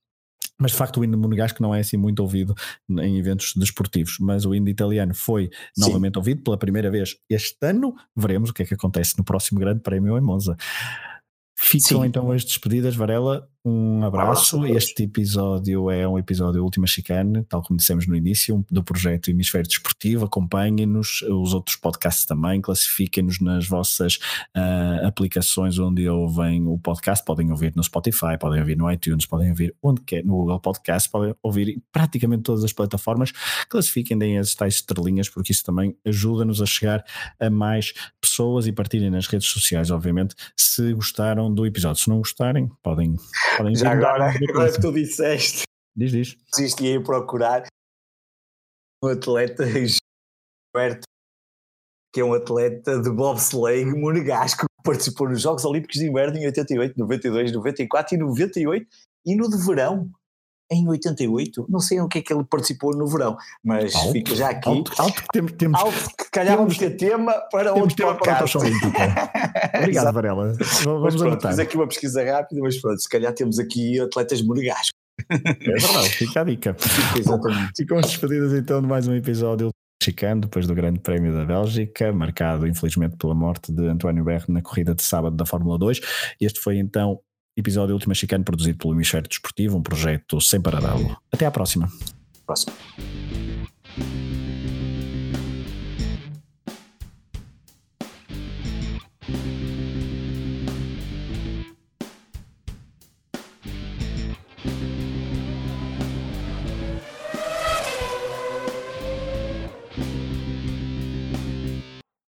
Mas de facto o hino monegasco não é assim muito ouvido em eventos desportivos, mas o hino italiano foi Sim. novamente ouvido pela primeira vez este ano. Veremos o que é que acontece no próximo Grande Prémio em Monza. Ficam Sim. então as despedidas, Varela. Um abraço. Este episódio é um episódio Última Chicane, tal como dissemos no início, do projeto Hemisfério Desportivo. Acompanhem-nos, os outros podcasts também, classifiquem-nos nas vossas uh, aplicações onde ouvem o podcast. Podem ouvir no Spotify, podem ouvir no iTunes, podem ouvir onde quer, no Google Podcast, podem ouvir praticamente todas as plataformas. Classifiquem, deem as tais estrelinhas, porque isso também ajuda-nos a chegar a mais pessoas e partilhem nas redes sociais, obviamente, se gostaram do episódio. Se não gostarem, podem Podem Já agora, agora que tu disseste, diz, diz. Desisti a procurar um atleta Gilberto, que é um atleta de bobsleigh monegasco que participou nos Jogos Olímpicos de Inverno em 88, 92, 94 e 98 e no de verão em 88, não sei o que é que ele participou no verão, mas alto, fica já aqui. Alto, alto, temos, temos, alto que calhar vamos ter tema para temos tema para Obrigado, Varela. Vamos pronto, Fiz aqui uma pesquisa rápida, mas pronto, se calhar temos aqui atletas monegascos. É verdade, fica a dica. Exatamente. Ficamos despedidas então de mais um episódio mexicano depois do Grande Prémio da Bélgica, marcado infelizmente pela morte de António Berro na corrida de sábado da Fórmula 2. Este foi então episódio Última Chicano produzido pelo Hemisfério Desportivo, um projeto sem paralelo. Até à próxima. Próximo.